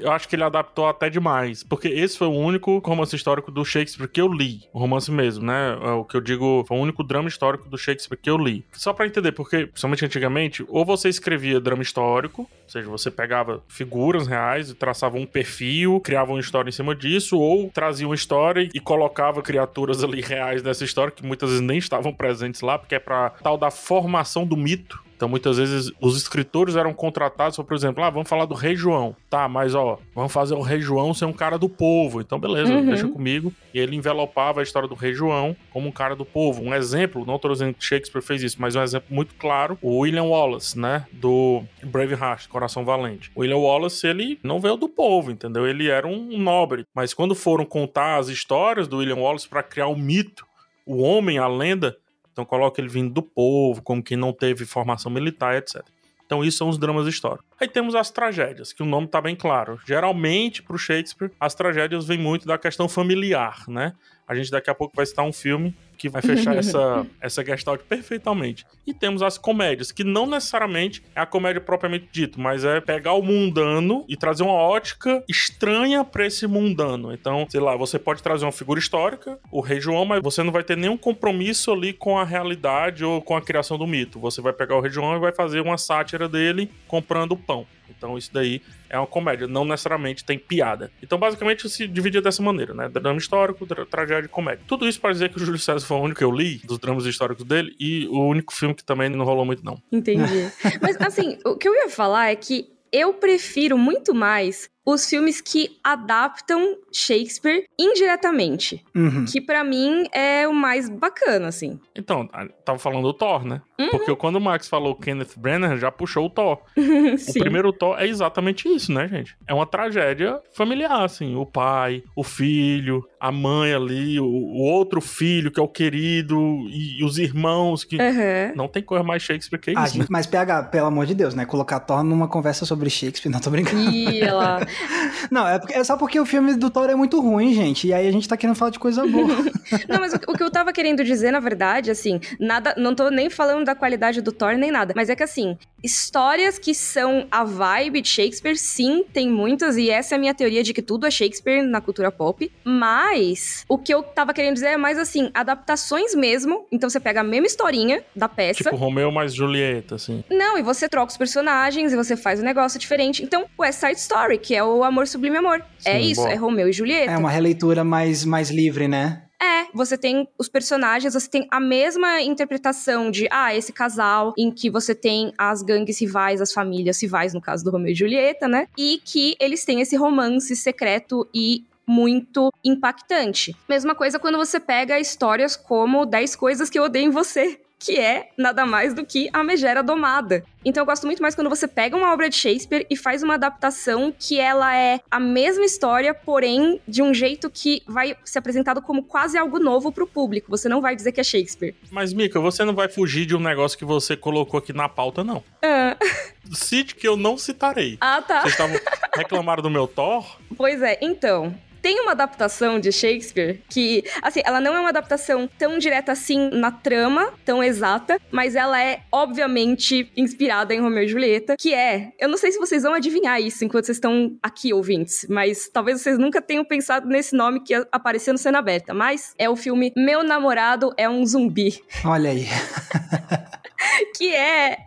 Eu acho que ele adaptou até demais. Porque esse foi o único romance histórico do Shakespeare que eu li. O romance mesmo, né? É O que eu digo, foi o único drama histórico do Shakespeare que eu li. Só pra entender, porque, principalmente antigamente, ou você escrevia drama histórico, ou seja, você pegava figuras reais e traçava um perfil, criava uma história em cima disso, ou trazia uma história e colocava criaturas ali reais nessa história que muitas vezes nem estavam presentes lá, porque é pra tal da formação do mito. Então, muitas vezes, os escritores eram contratados, por exemplo, ah, vamos falar do Rei João. Tá, mas ó, vamos fazer o Rei João ser um cara do povo. Então, beleza, uhum. deixa comigo. E ele envelopava a história do Rei João como um cara do povo. Um exemplo, não estou dizendo que Shakespeare fez isso, mas um exemplo muito claro, o William Wallace, né, do Braveheart, Coração Valente. O William Wallace, ele não veio do povo, entendeu? Ele era um nobre. Mas quando foram contar as histórias do William Wallace para criar o mito, o homem, a lenda, então coloca ele vindo do povo, como que não teve formação militar, etc. Então, isso são os dramas históricos. Aí temos as tragédias, que o nome está bem claro. Geralmente, para o Shakespeare, as tragédias vêm muito da questão familiar, né? A gente daqui a pouco vai citar um filme que vai fechar (laughs) essa, essa gestalt perfeitamente. E temos as comédias, que não necessariamente é a comédia propriamente dito, mas é pegar o mundano e trazer uma ótica estranha para esse mundano. Então, sei lá, você pode trazer uma figura histórica, o Rei João, mas você não vai ter nenhum compromisso ali com a realidade ou com a criação do mito. Você vai pegar o Rei João e vai fazer uma sátira dele comprando pão. Então isso daí é uma comédia, não necessariamente tem piada. Então basicamente se dividia dessa maneira, né? Drama histórico, tragédia e comédia. Tudo isso para dizer que o Júlio César foi o único que eu li dos dramas históricos dele e o único filme que também não rolou muito não. Entendi. (laughs) Mas assim, o que eu ia falar é que eu prefiro muito mais os filmes que adaptam Shakespeare indiretamente. Uhum. Que para mim é o mais bacana, assim. Então, tava falando do Thor, né? Uhum. Porque quando o Max falou Kenneth Branagh, já puxou o Thor. (laughs) o primeiro Thor é exatamente isso, né, gente? É uma tragédia familiar, assim. O pai, o filho, a mãe ali, o, o outro filho que é o querido e, e os irmãos que... Uhum. Não tem coisa mais Shakespeare que ah, isso. Ah, né? Mas, PH, pelo amor de Deus, né? Colocar Thor numa conversa sobre Shakespeare, (laughs) não tô brincando. Ih, ela... (laughs) Não, é, porque, é só porque o filme do Thor é muito ruim, gente. E aí a gente tá querendo falar de coisa boa. (laughs) não, mas o, o, que eu tava querendo dizer, na verdade, assim, nada. Não tô nem falando da qualidade do Thor nem nada. Mas é que assim, histórias que são a vibe de Shakespeare, sim, tem muitas. E essa é a minha teoria de que tudo é Shakespeare na cultura pop. Mas o que eu tava querendo dizer é mais assim, adaptações mesmo. Então você pega a mesma historinha da peça. Tipo Romeu mais Julieta, assim. Não, e você troca os personagens e você faz um negócio diferente. Então, West Side Story, que é o Amor Sublime Amor. É Sim, é isso, boa. é Romeu e Julieta. É uma releitura mais, mais livre, né? É, você tem os personagens, você tem a mesma interpretação de, ah, esse casal em que você tem as gangues rivais, as famílias rivais, no caso do Romeu e Julieta, né? E que eles têm esse romance secreto e muito impactante. Mesma coisa quando você pega histórias como 10 coisas que eu odeio em você, que é nada mais do que a Megera Domada. Então eu gosto muito mais quando você pega uma obra de Shakespeare e faz uma adaptação que ela é a mesma história, porém de um jeito que vai ser apresentado como quase algo novo pro público. Você não vai dizer que é Shakespeare. Mas, Mika, você não vai fugir de um negócio que você colocou aqui na pauta, não. Ah. (laughs) Cite que eu não citarei. Ah, tá. Vocês estavam reclamando do meu Thor? Pois é, então. Tem uma adaptação de Shakespeare que, assim, ela não é uma adaptação tão direta assim na trama, tão exata, mas ela é obviamente inspirada em Romeu e Julieta, que é, eu não sei se vocês vão adivinhar isso enquanto vocês estão aqui ouvintes, mas talvez vocês nunca tenham pensado nesse nome que apareceu no Cena Aberta, mas é o filme Meu Namorado é um Zumbi. Olha aí. (laughs) que é.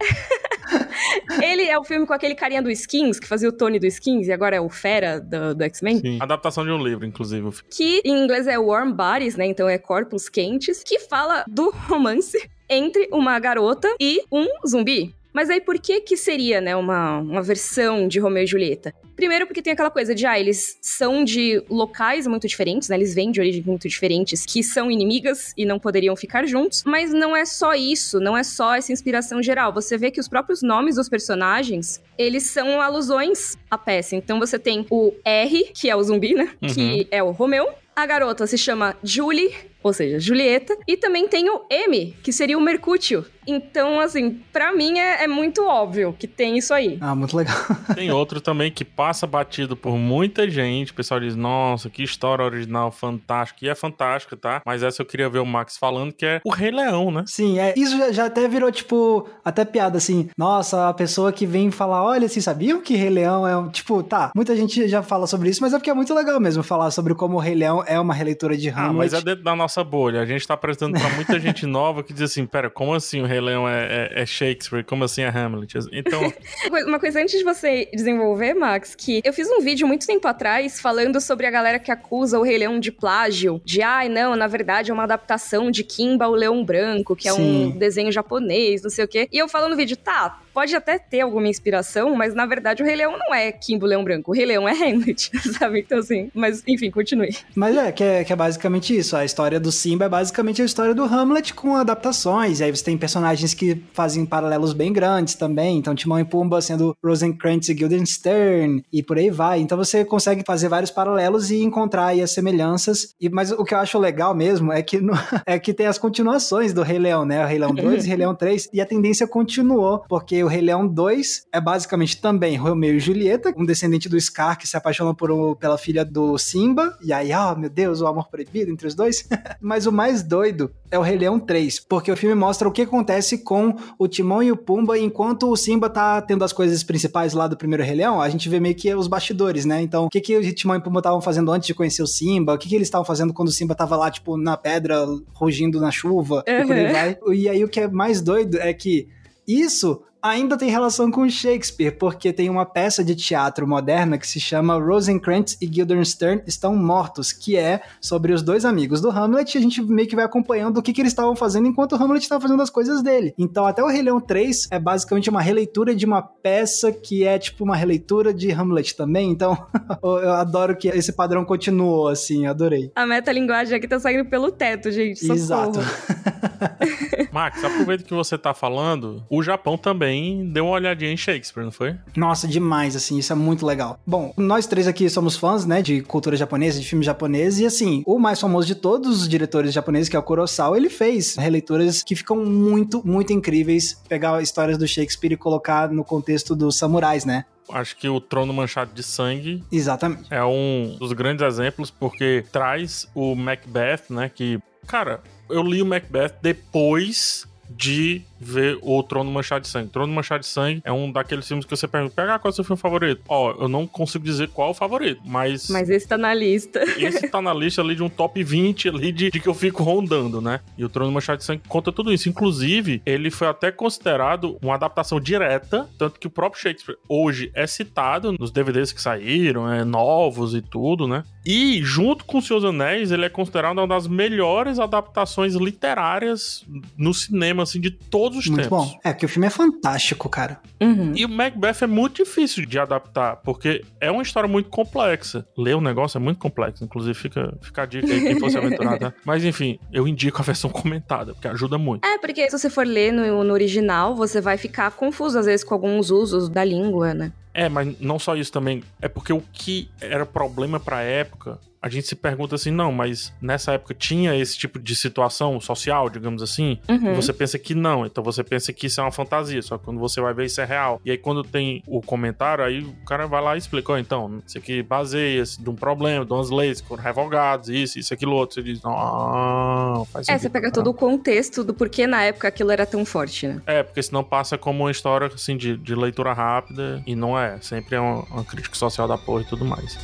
(laughs) ele é o filme com aquele carinha do Skins, que fazia o Tony do Skins, e agora é o Fera do, do X-Men. Adaptação de um livro, inclusive. Que em inglês é Warm Bodies, né? Então é Corpos Quentes, que fala do romance (laughs) entre uma garota e um zumbi. Mas aí por que que seria, né, uma, uma versão de Romeu e Julieta? Primeiro porque tem aquela coisa de, ah, eles são de locais muito diferentes, né, eles vêm de origens muito diferentes, que são inimigas e não poderiam ficar juntos, mas não é só isso, não é só essa inspiração geral. Você vê que os próprios nomes dos personagens, eles são alusões à peça. Então você tem o R, que é o zumbi, né, uhum. que é o Romeu, a garota se chama Julie, ou seja, Julieta, e também tem o M, que seria o Mercúcio, então, assim, para mim é, é, muito óbvio que tem isso aí. Ah, muito legal. (laughs) tem outro também que passa batido por muita gente. O pessoal diz, nossa, que história original fantástica. E é fantástica, tá? Mas essa eu queria ver o Max falando, que é o Rei Leão, né? Sim, é, isso já, já até virou, tipo, até piada, assim. Nossa, a pessoa que vem falar, olha, vocês sabiam que Rei Leão é um... Tipo, tá, muita gente já fala sobre isso, mas é porque é muito legal mesmo falar sobre como o Rei Leão é uma releitura de Hamlet. Ah, mas é dentro da nossa bolha. A gente tá apresentando pra muita gente (laughs) nova que diz assim, pera, como assim o Rei Leão é, é, é, Shakespeare, como assim é Hamlet? Então. (laughs) Uma coisa antes de você desenvolver, Max, que eu fiz um vídeo muito tempo atrás falando sobre a galera que acusa o Rei Leão de plágio, de ai, ah, não, na verdade é uma adaptação de Kimba, o Leão Branco, que é Sim. um desenho japonês, não sei o quê. E eu falo no vídeo, tá, pode até ter alguma inspiração, mas na verdade o Rei Leão não é Kimbo Leão Branco, o Rei Leão é Hamlet, (laughs) sabe? Então assim, mas enfim, continue. Mas é que, é, que é basicamente isso, a história do Simba é basicamente a história do Hamlet com adaptações, e aí você tem personagens que fazem paralelos bem grandes também, então Timão e Pumba sendo Rosencrantz e Guildenstern, e por aí vai. Então você consegue fazer vários paralelos e encontrar aí as semelhanças, e, mas o que eu acho legal mesmo é que, no, (laughs) é que tem as continuações do Rei Leão, né? O Rei Leão 2 e (laughs) Rei Leão 3, e a tendência continuou, porque o Rei Leão 2 é basicamente também Romeu e Julieta, um descendente do Scar que se apaixona por um, pela filha do Simba, e aí, oh meu Deus, o amor proibido entre os dois. (laughs) Mas o mais doido é o Rei Leão 3, porque o filme mostra o que acontece com o Timão e o Pumba enquanto o Simba tá tendo as coisas principais lá do primeiro Rei Leão, a gente vê meio que os bastidores, né? Então, o que que o Timão e o Pumba estavam fazendo antes de conhecer o Simba? O que que eles estavam fazendo quando o Simba tava lá, tipo, na pedra, rugindo na chuva, uhum. e por aí vai. E aí o que é mais doido é que isso ainda tem relação com Shakespeare, porque tem uma peça de teatro moderna que se chama Rosencrantz e Guildenstern Estão Mortos, que é sobre os dois amigos do Hamlet, e a gente meio que vai acompanhando o que, que eles estavam fazendo enquanto o Hamlet estava fazendo as coisas dele. Então, até o Rei Leão 3 é basicamente uma releitura de uma peça que é tipo uma releitura de Hamlet também, então (laughs) eu adoro que esse padrão continuou, assim, adorei. A metalinguagem aqui tá saindo pelo teto, gente, socorro. Exato. (laughs) Max, aproveita que você tá falando, o Japão também também deu uma olhadinha em Shakespeare, não foi? Nossa, demais, assim, isso é muito legal. Bom, nós três aqui somos fãs, né, de cultura japonesa, de filme japonês, e assim, o mais famoso de todos os diretores japoneses, que é o Kurosawa, ele fez releituras que ficam muito, muito incríveis, pegar histórias do Shakespeare e colocar no contexto dos samurais, né? acho que o Trono Manchado de Sangue. Exatamente. É um dos grandes exemplos, porque traz o Macbeth, né? Que, cara, eu li o Macbeth depois de ver o Trono Manchado de Sangue. Trono Manchado de Sangue é um daqueles filmes que você pergunta, pega qual é o seu filme favorito? Ó, eu não consigo dizer qual é o favorito, mas... Mas esse tá na lista. (laughs) Esse tá na lista ali de um top 20 ali de, de que eu fico rondando, né? E o Trono Manchado de Sangue conta tudo isso. Inclusive, ele foi até considerado uma adaptação direta, tanto que o próprio Shakespeare hoje é citado nos DVDs que saíram, é, novos e tudo, né? E, junto com o Seus Anéis, ele é considerado uma das melhores adaptações literárias no cinema, assim, de todos todos os muito tempos. bom. É, que o filme é fantástico, cara. Uhum. E o Macbeth é muito difícil de adaptar, porque é uma história muito complexa. Ler o negócio é muito complexo. Inclusive, fica, fica a dica aí quem fosse aventurar, tá? (laughs) Mas enfim, eu indico a versão comentada, porque ajuda muito. É, porque se você for ler no, no original, você vai ficar confuso, às vezes, com alguns usos da língua, né? É, mas não só isso também. É porque o que era problema pra época a gente se pergunta assim, não, mas nessa época tinha esse tipo de situação social, digamos assim? Uhum. você pensa que não, então você pensa que isso é uma fantasia, só que quando você vai ver isso é real. E aí quando tem o comentário, aí o cara vai lá e explica, oh, então, isso aqui baseia-se de um problema, de umas leis que foram revogadas, isso, isso, aquilo outro. Você diz, não, faz É, você pega todo o contexto do porquê na época aquilo era tão forte, né? É, porque senão passa como uma história, assim, de, de leitura rápida, e não é. Sempre é uma, uma crítica social da porra e tudo mais.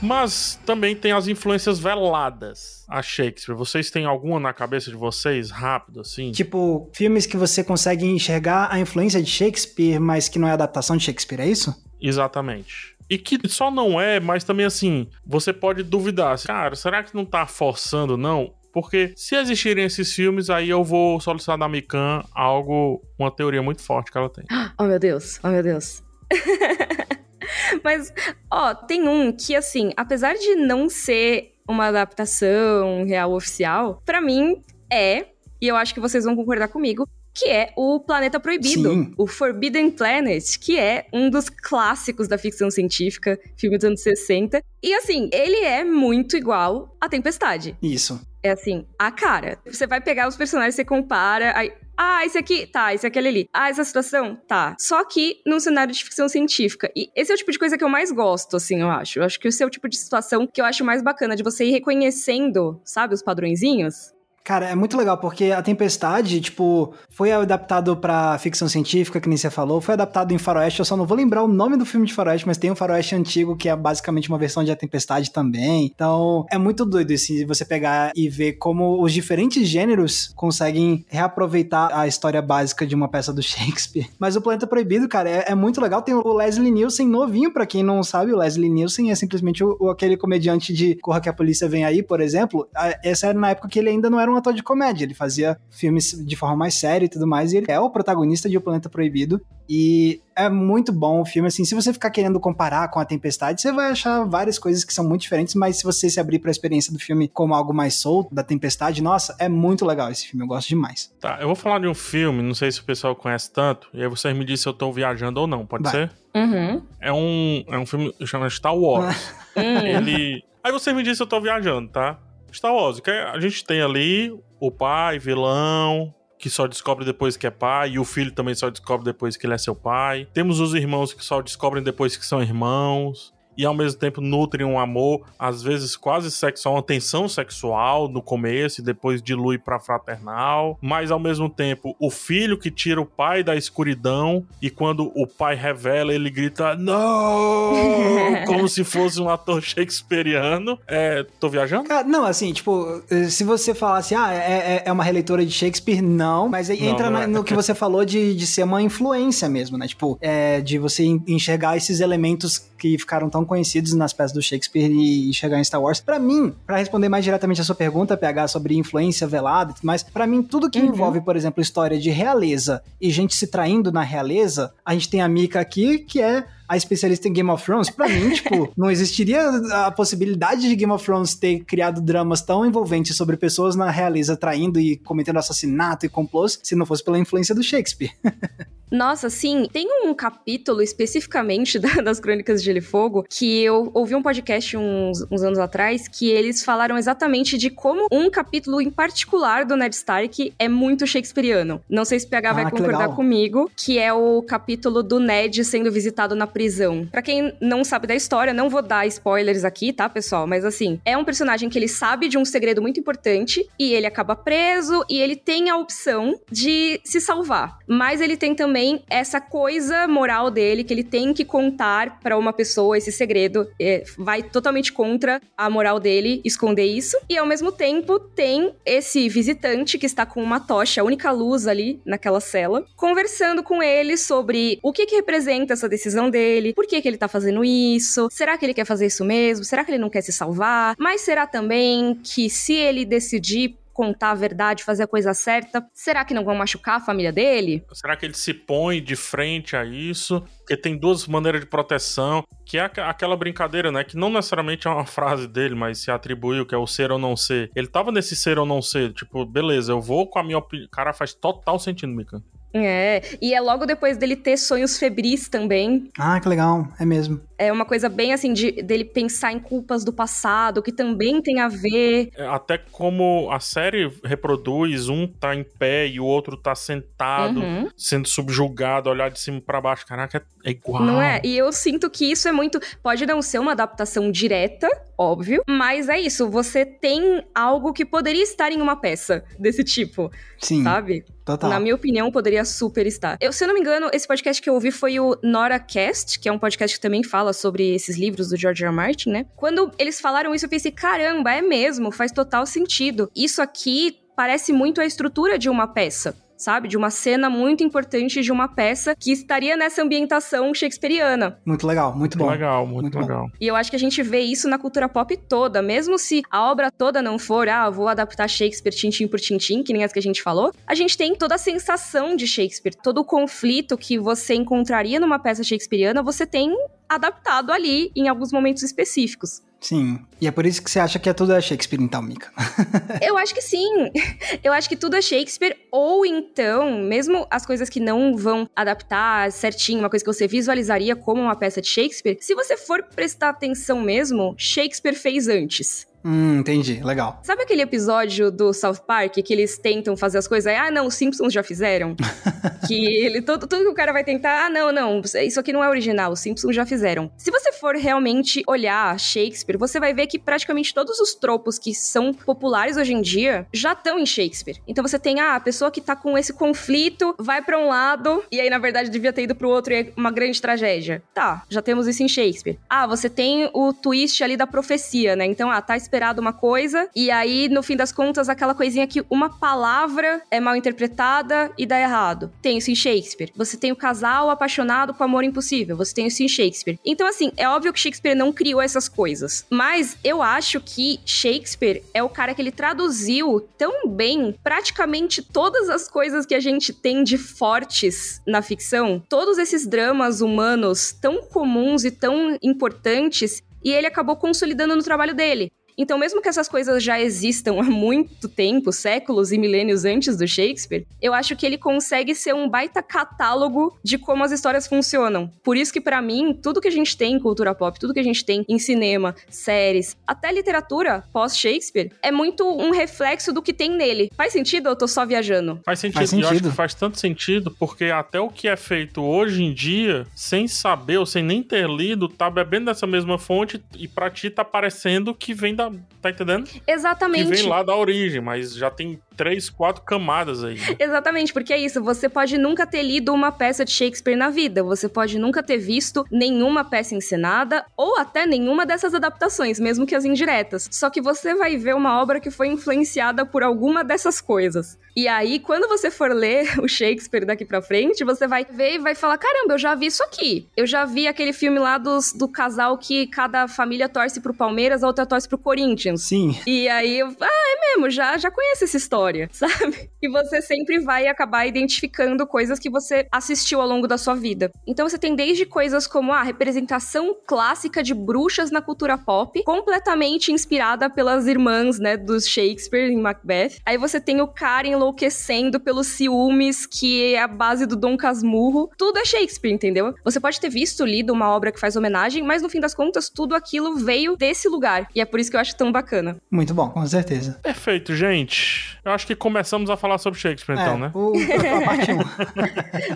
Mas também tem as influências veladas a Shakespeare. Vocês têm alguma na cabeça de vocês, rápido, assim? Tipo, filmes que você consegue enxergar a influência de Shakespeare, mas que não é adaptação de Shakespeare, é isso? Exatamente. E que só não é, mas também assim, você pode duvidar. Cara, será que não tá forçando, não? Porque se existirem esses filmes, aí eu vou solicitar da Mikan algo, uma teoria muito forte que ela tem. (gasps) Oh meu Deus, oh meu Deus. (laughs) Mas, ó, tem um que, assim, apesar de não ser uma adaptação real oficial, para mim é, e eu acho que vocês vão concordar comigo, que é o Planeta Proibido, Sim. o Forbidden Planet, que é um dos clássicos da ficção científica, filme dos anos 60. E assim, ele é muito igual a Tempestade. Isso. É assim, a cara. Você vai pegar os personagens, você compara, aí, ah, esse aqui, tá, esse é ali. Ah, essa situação, tá. Só que num cenário de ficção científica. E esse é o tipo de coisa que eu mais gosto, assim, eu acho. Eu acho que esse é o tipo de situação que eu acho mais bacana, de você ir reconhecendo, sabe, os padrõezinhos. Cara, é muito legal, porque a Tempestade, tipo, foi adaptado pra ficção científica, que nem você falou, foi adaptado em Faroeste, eu só não vou lembrar o nome do filme de Faroeste, mas tem um Faroeste antigo, que é basicamente uma versão de A Tempestade também. Então, é muito doido esse você pegar e ver como os diferentes gêneros conseguem reaproveitar a história básica de uma peça do (laughs) Shakespeare. Mas o Planeta Proibido, cara, é, é muito legal. Tem o Leslie Nielsen novinho, para quem não sabe, o Leslie Nielsen é simplesmente o, aquele comediante de Corra que a Polícia Vem Aí, por exemplo. Essa era na época que ele ainda não era um ator de comédia, ele fazia filmes de forma mais séria e tudo mais, e ele é o protagonista de O Planeta Proibido. E é muito bom o filme, assim, se você ficar querendo comparar com A Tempestade, você vai achar várias coisas que são muito diferentes, mas se você se abrir para a experiência do filme como algo mais solto, da Tempestade, nossa, é muito legal esse filme, eu gosto demais. Tá, eu vou falar de um filme, não sei se o pessoal conhece tanto, e aí vocês me dizem se eu tô viajando ou não, pode vai. ser? Uhum. É um, é um filme chamado Star Wars. (laughs) Hum. Ele... Aí vocês me dizem se eu tô viajando, tá? Star Wars, que a gente tem ali o pai, vilão, que só descobre depois que é pai, e o filho também só descobre depois que ele é seu pai. Temos os irmãos que só descobrem depois que são irmãos e ao mesmo tempo nutrem um amor, às vezes quase sexual, uma tensão sexual no começo e depois dilui para fraternal, mas ao mesmo tempo o filho que tira o pai da escuridão e quando o pai revela ele grita não, (laughs) como se fosse um ator shakespeariano. É, tô viajando? Cara, não, assim, tipo, se você falasse, ah, é, é, é uma releitura de Shakespeare, não, mas aí entra não, não é. no que você falou de, de ser uma influência mesmo, né? Tipo, é, de você enxergar esses elementos que ficaram tão conhecidos nas peças do Shakespeare e chegar em Star Wars. Para mim, para responder mais diretamente a sua pergunta, PH, sobre influência velada e tudo mais, para mim, tudo que uhum. envolve, por exemplo, história de realeza e gente se traindo na realeza, a gente tem a Mika aqui, que é a especialista em Game of Thrones, pra mim, tipo, (laughs) não existiria a possibilidade de Game of Thrones ter criado dramas tão envolventes sobre pessoas na realeza traindo e cometendo assassinato e complôs se não fosse pela influência do Shakespeare. (laughs) Nossa, sim. Tem um capítulo especificamente (laughs) das Crônicas de Gelo e Fogo que eu ouvi um podcast uns, uns, anos atrás que eles falaram exatamente de como um capítulo em particular do Ned Stark é muito shakespeariano. Não sei se o PH ah, vai concordar legal. comigo, que é o capítulo do Ned sendo visitado na prisão. Para quem não sabe da história, não vou dar spoilers aqui, tá, pessoal? Mas assim, é um personagem que ele sabe de um segredo muito importante e ele acaba preso e ele tem a opção de se salvar. Mas ele tem também também essa coisa moral dele que ele tem que contar para uma pessoa esse segredo. É, vai totalmente contra a moral dele esconder isso. E ao mesmo tempo tem esse visitante que está com uma tocha, a única luz ali naquela cela, conversando com ele sobre o que, que representa essa decisão dele, por que, que ele tá fazendo isso, será que ele quer fazer isso mesmo, será que ele não quer se salvar, mas será também que se ele decidir contar a verdade, fazer a coisa certa, será que não vão machucar a família dele? Será que ele se põe de frente a isso? Porque tem duas maneiras de proteção, que é aquela brincadeira, né? Que não necessariamente é uma (laughs) frase dele, mas se atribuiu, que é o ser ou não ser. Ele tava nesse ser ou não ser, tipo, beleza, eu vou com a minha opinião. Cara, faz total sentido, Mika. É, e é logo depois dele ter sonhos febris também. Ah, que legal, é mesmo. É uma coisa bem assim, de, dele pensar em culpas do passado, que também tem a ver. É, até como a série reproduz, um tá em pé e o outro tá sentado, uhum. sendo subjugado, olhar de cima para baixo. Caraca, é igual. Não é? E eu sinto que isso é muito. Pode não ser uma adaptação direta, óbvio, mas é isso. Você tem algo que poderia estar em uma peça desse tipo. Sim. Sabe? Total. Na minha opinião, poderia super estar. Eu, se eu não me engano, esse podcast que eu ouvi foi o Nora Cast, que é um podcast que também fala sobre esses livros do George R. R. Martin, né? Quando eles falaram isso, eu pensei, caramba, é mesmo, faz total sentido. Isso aqui parece muito a estrutura de uma peça sabe? De uma cena muito importante de uma peça que estaria nessa ambientação shakespeariana. Muito legal, muito bom. Legal, muito, muito legal. Bom. E eu acho que a gente vê isso na cultura pop toda, mesmo se a obra toda não for, ah, vou adaptar Shakespeare tintim por tintim, que nem as que a gente falou, a gente tem toda a sensação de Shakespeare, todo o conflito que você encontraria numa peça shakespeariana, você tem adaptado ali em alguns momentos específicos. Sim. E é por isso que você acha que é tudo é Shakespeare, então, Mika? (laughs) eu acho que sim. (laughs) Eu acho que tudo é Shakespeare. Ou então, mesmo as coisas que não vão adaptar certinho, uma coisa que você visualizaria como uma peça de Shakespeare, se você for prestar atenção mesmo, Shakespeare fez antes. Hum, entendi. Legal. Sabe aquele episódio do South Park que eles tentam fazer as coisas aí? Ah, não, os Simpsons já fizeram? (laughs) que ele, tudo, tudo que o cara vai tentar, ah, não, não, isso aqui não é original, os Simpsons já fizeram. Se você for realmente olhar Shakespeare, você vai ver que praticamente todos os tropos que são populares hoje em dia já estão em Shakespeare. Então você tem ah, a pessoa que tá com esse conflito, vai para um lado e aí na verdade devia ter ido pro outro e é uma grande tragédia. Tá, já temos isso em Shakespeare. Ah, você tem o twist ali da profecia, né? Então, ah, tá esperado uma coisa e aí no fim das contas aquela coisinha que uma palavra é mal interpretada e dá errado. Tem isso em Shakespeare. Você tem o casal apaixonado com amor impossível. Você tem isso em Shakespeare. Então assim, é óbvio que Shakespeare não criou essas coisas, mas eu acho que Shakespeare é o cara que ele traduziu tão bem praticamente todas as coisas que a gente tem de fortes na ficção, todos esses dramas humanos tão comuns e tão importantes, e ele acabou consolidando no trabalho dele. Então, mesmo que essas coisas já existam há muito tempo, séculos e milênios antes do Shakespeare, eu acho que ele consegue ser um baita catálogo de como as histórias funcionam. Por isso que, para mim, tudo que a gente tem em cultura pop, tudo que a gente tem em cinema, séries, até literatura pós-Shakespeare, é muito um reflexo do que tem nele. Faz sentido ou eu tô só viajando? Faz sentido. Faz sentido. eu acho que faz tanto sentido, porque até o que é feito hoje em dia, sem saber ou sem nem ter lido, tá bebendo dessa mesma fonte e pra ti tá parecendo que vem da tá entendendo? Exatamente. Que vem lá da origem, mas já tem três, quatro camadas aí. Exatamente, porque é isso. Você pode nunca ter lido uma peça de Shakespeare na vida. Você pode nunca ter visto nenhuma peça encenada ou até nenhuma dessas adaptações, mesmo que as indiretas. Só que você vai ver uma obra que foi influenciada por alguma dessas coisas. E aí, quando você for ler (laughs) o Shakespeare daqui pra frente, você vai ver e vai falar: caramba, eu já vi isso aqui. Eu já vi aquele filme lá dos, do casal que cada família torce pro Palmeiras, a outra torce pro Corinthians. Sim. E aí, eu, ah, é mesmo, já, já conheço essa história história, (laughs) sabe? E você sempre vai acabar identificando coisas que você assistiu ao longo da sua vida. Então você tem desde coisas como a representação clássica de bruxas na cultura pop, completamente inspirada pelas irmãs, né, dos Shakespeare em Macbeth. Aí você tem o cara enlouquecendo pelos ciúmes, que é a base do Dom Casmurro. Tudo é Shakespeare, entendeu? Você pode ter visto, lido uma obra que faz homenagem, mas no fim das contas, tudo aquilo veio desse lugar. E é por isso que eu acho tão bacana. Muito bom, com certeza. Perfeito, gente. Eu acho que começamos a falar sobre Shakespeare, então, é, né? O, a parte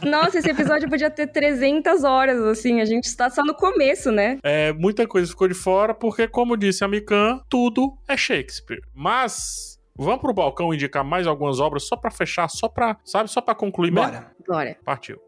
1. (laughs) Nossa, esse episódio podia ter 300 horas, assim. A gente está só no começo, né? É, muita coisa ficou de fora, porque, como disse a Mikan, tudo é Shakespeare. Mas. Vamos pro balcão indicar mais algumas obras só para fechar, só para, sabe, só para concluir Bora. mesmo? Bora. Partiu.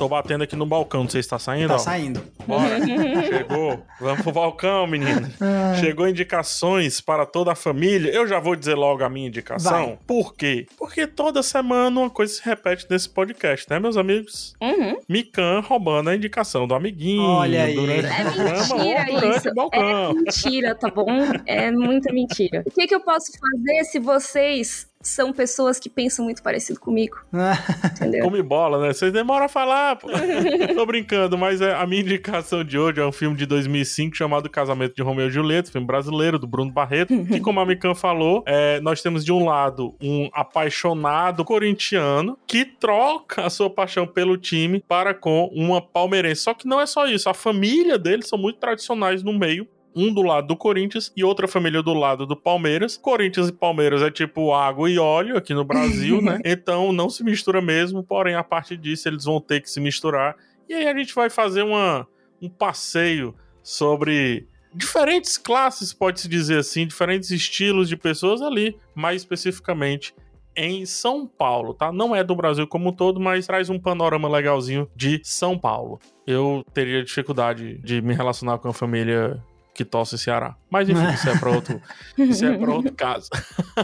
Tô batendo aqui no balcão, não sei se tá saindo. Tá ó. saindo. Bora. (laughs) Chegou. Vamos pro balcão, menino. Ah. Chegou indicações para toda a família. Eu já vou dizer logo a minha indicação. Vai. Por quê? Porque toda semana uma coisa se repete nesse podcast, né, meus amigos? Uhum. Mikan roubando a indicação do amiguinho. Olha aí. Durante é mentira isso. É mentira, tá bom? É muita mentira. (laughs) O que, que eu posso fazer se vocês são pessoas que pensam muito parecido comigo. (laughs) entendeu? Come bola, né? Vocês demoram a falar, pô. (laughs) Tô brincando, mas é, a minha indicação de hoje é um filme de 2005 chamado Casamento de Romeu e Julieta, filme brasileiro do Bruno Barreto, que como a Mikan falou, é, nós temos de um lado um apaixonado corintiano que troca a sua paixão pelo time para com uma palmeirense. Só que não é só isso, a família dele são muito tradicionais no meio um do lado do Corinthians e outra família do lado do Palmeiras. Corinthians e Palmeiras é tipo água e óleo aqui no Brasil, (laughs) né? Então não se mistura mesmo, porém a partir disso eles vão ter que se misturar. E aí a gente vai fazer uma, um passeio sobre diferentes classes, pode-se dizer assim, diferentes estilos de pessoas ali, mais especificamente em São Paulo, tá? Não é do Brasil como um todo, mas traz um panorama legalzinho de São Paulo. Eu teria dificuldade de me relacionar com a família que torce Ceará. Mas enfim, isso é para outro, (laughs) isso é para outro caso.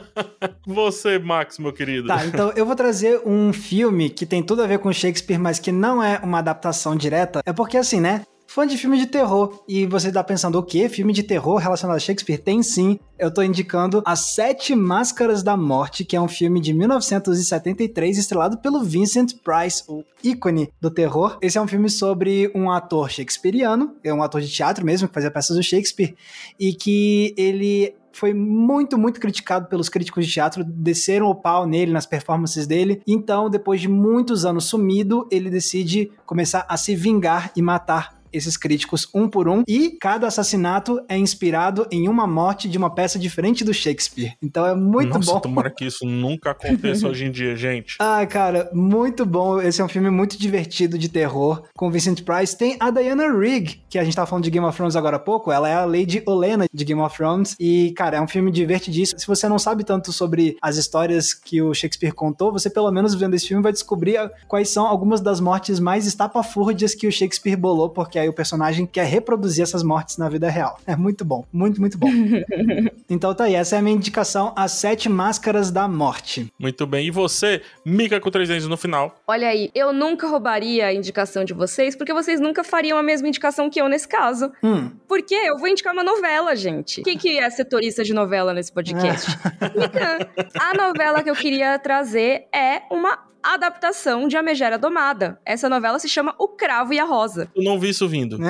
(laughs) Você, Max, meu querido. Tá, então eu vou trazer um filme que tem tudo a ver com Shakespeare, mas que não é uma adaptação direta. É porque assim, né? Fã de filme de terror. E você tá pensando, o quê? Filme de terror relacionado a Shakespeare? Tem sim. Eu tô indicando As Sete Máscaras da Morte, que é um filme de 1973, estrelado pelo Vincent Price, o ícone do terror. Esse é um filme sobre um ator shakespeariano, é um ator de teatro mesmo, que fazia peças do Shakespeare, e que ele foi muito, muito criticado pelos críticos de teatro, desceram o pau nele, nas performances dele. Então, depois de muitos anos sumido, ele decide começar a se vingar e matar esses críticos um por um, e cada assassinato é inspirado em uma morte de uma peça diferente do Shakespeare. Então é muito Nossa, bom. tomara que isso nunca aconteça (laughs) hoje em dia, gente. Ah, cara, muito bom. Esse é um filme muito divertido de terror, com Vincent Price. Tem a Diana Rigg, que a gente tava falando de Game of Thrones agora há pouco. Ela é a Lady Olena de Game of Thrones. E, cara, é um filme divertidíssimo. Se você não sabe tanto sobre as histórias que o Shakespeare contou, você pelo menos vendo esse filme vai descobrir quais são algumas das mortes mais estapafúrdias que o Shakespeare bolou, porque aí o personagem quer reproduzir essas mortes na vida real. É muito bom, muito, muito bom. (laughs) então tá aí, essa é a minha indicação, As Sete Máscaras da Morte. Muito bem, e você, Mica com três dentes no final? Olha aí, eu nunca roubaria a indicação de vocês, porque vocês nunca fariam a mesma indicação que eu nesse caso. Hum. Porque eu vou indicar uma novela, gente. Quem que é setorista de novela nesse podcast? (laughs) Mikan. A novela que eu queria trazer é uma adaptação de A Megera Domada. Essa novela se chama O Cravo e a Rosa. Eu não vi isso vindo. (laughs)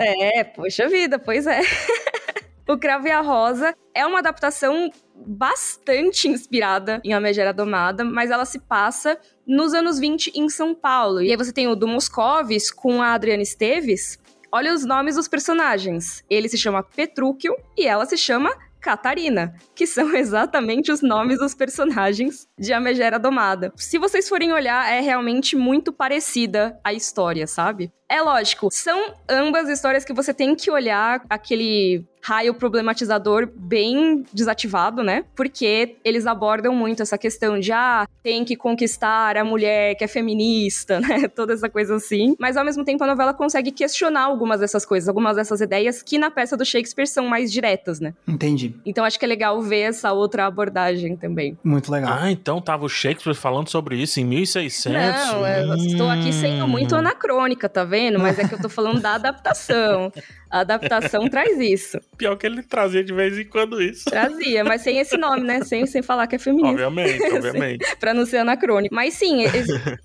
É, poxa vida, pois é. (laughs) o Cravo e a Rosa é uma adaptação bastante inspirada em A Megera Domada, mas ela se passa nos anos 20 em São Paulo. E aí você tem o do Moscovis com a Adriana Esteves. Olha os nomes dos personagens. Ele se chama Petrúquio e ela se chama Catarina, que são (laughs) exatamente os nomes dos personagens de A Megera Domada. Se vocês forem olhar, é realmente muito parecida a história, sabe? É lógico, são ambas histórias que você tem que olhar aquele raio problematizador bem desativado, né? Porque eles abordam muito essa questão de ah, tem que conquistar a mulher que é feminista, (laughs) né? Toda essa coisa assim. Mas ao mesmo tempo a novela consegue questionar algumas dessas coisas, algumas dessas ideias que na peça do Shakespeare são mais diretas, né? Entendi. Então acho que é legal ver essa outra abordagem também. Muito legal. Ah, então tava o Shakespeare falando sobre isso em 1600? Não, eu estou aqui sendo muito Hum. anacrônica, tá vendo? Mas é que eu tô falando da adaptação. A adaptação traz isso. Pior que ele trazia de vez em quando isso. Trazia, mas sem esse nome, né? Sem, sem falar que é feminista. Obviamente, obviamente. pra não ser anacrônico. Mas sim,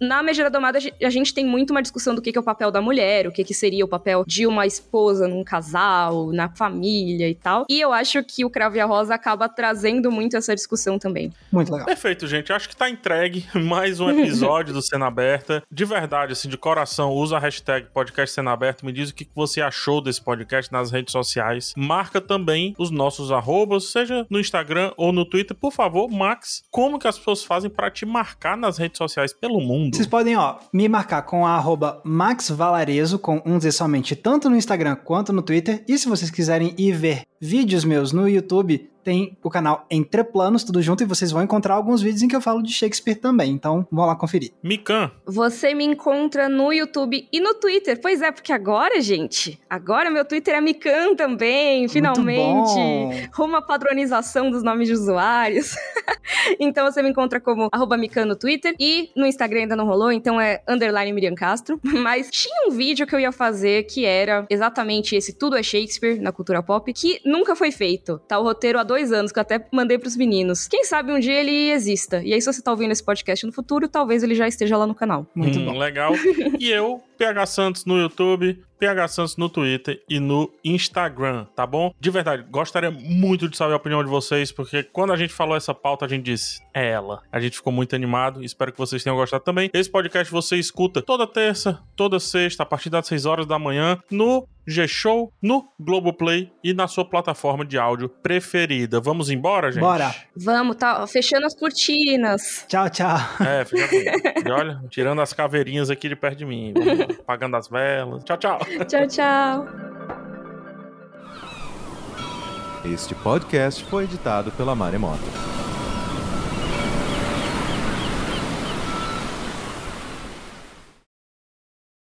na Megera Domada a gen- a gente tem muito uma discussão do que que é o papel da mulher, o que, que seria o papel de uma esposa num casal, na família e tal. E eu acho que o Cravo e a Rosa acaba trazendo muito essa discussão também. Muito legal. Perfeito, gente. Acho que tá entregue (laughs) mais um episódio do Cena Aberta. De verdade, assim, de coração, usa a hashtag podcast Cena Aberta. Me diz o que você achou desse podcast nas redes sociais. Marca também os nossos arrobas, seja no Instagram ou no Twitter. Por favor, Max, como que as pessoas fazem pra te marcar nas redes sociais pelo mundo? Vocês podem, ó, me marcar com a arroba maxvalarezo, com um Z somente, tanto no Instagram quanto no Twitter. E se vocês quiserem ir ver vídeos meus no YouTube, tem o canal Entre Planos, tudo junto, e vocês vão encontrar alguns vídeos em que eu falo de Shakespeare também. Então, vão lá conferir. Mikan, Você me encontra no YouTube e no Twitter. Pois é, porque agora, gente, agora meu Twitter é Mikan também, finalmente. Rumo à padronização dos nomes de usuários. (laughs) então você me encontra como arroba Mikan no Twitter e no Instagram ainda não rolou, então é underline Miriam Castro. (laughs) Mas tinha um vídeo que eu ia fazer que era exatamente esse Tudo é Shakespeare na cultura pop, que nunca foi feito. Tá o roteiro há dois anos, que eu até mandei pros meninos. Quem sabe um dia ele exista. E aí, se você tá ouvindo esse podcast no futuro, talvez ele já esteja lá no canal. Muito Hum, bom. Legal. (laughs) E eu, PH Santos no YouTube, PH Santos no Twitter e no Instagram, tá bom? De verdade, gostaria muito de saber a opinião de vocês, porque quando a gente falou essa pauta, a gente disse, é ela. A gente ficou muito animado, espero que vocês tenham gostado também. Esse podcast você escuta toda terça, toda sexta, a partir das 6 horas da manhã, no G-Show, no Globoplay e na sua plataforma de áudio preferida. Vamos embora, gente? Bora. Vamos, tá fechando as cortinas. Tchau, tchau. É, fica. E olha, tirando as caveirinhas aqui de perto de mim. Vamos apagando as velas. Tchau, tchau. (laughs) Tchau, tchau. Este podcast foi editado pela Maremoto.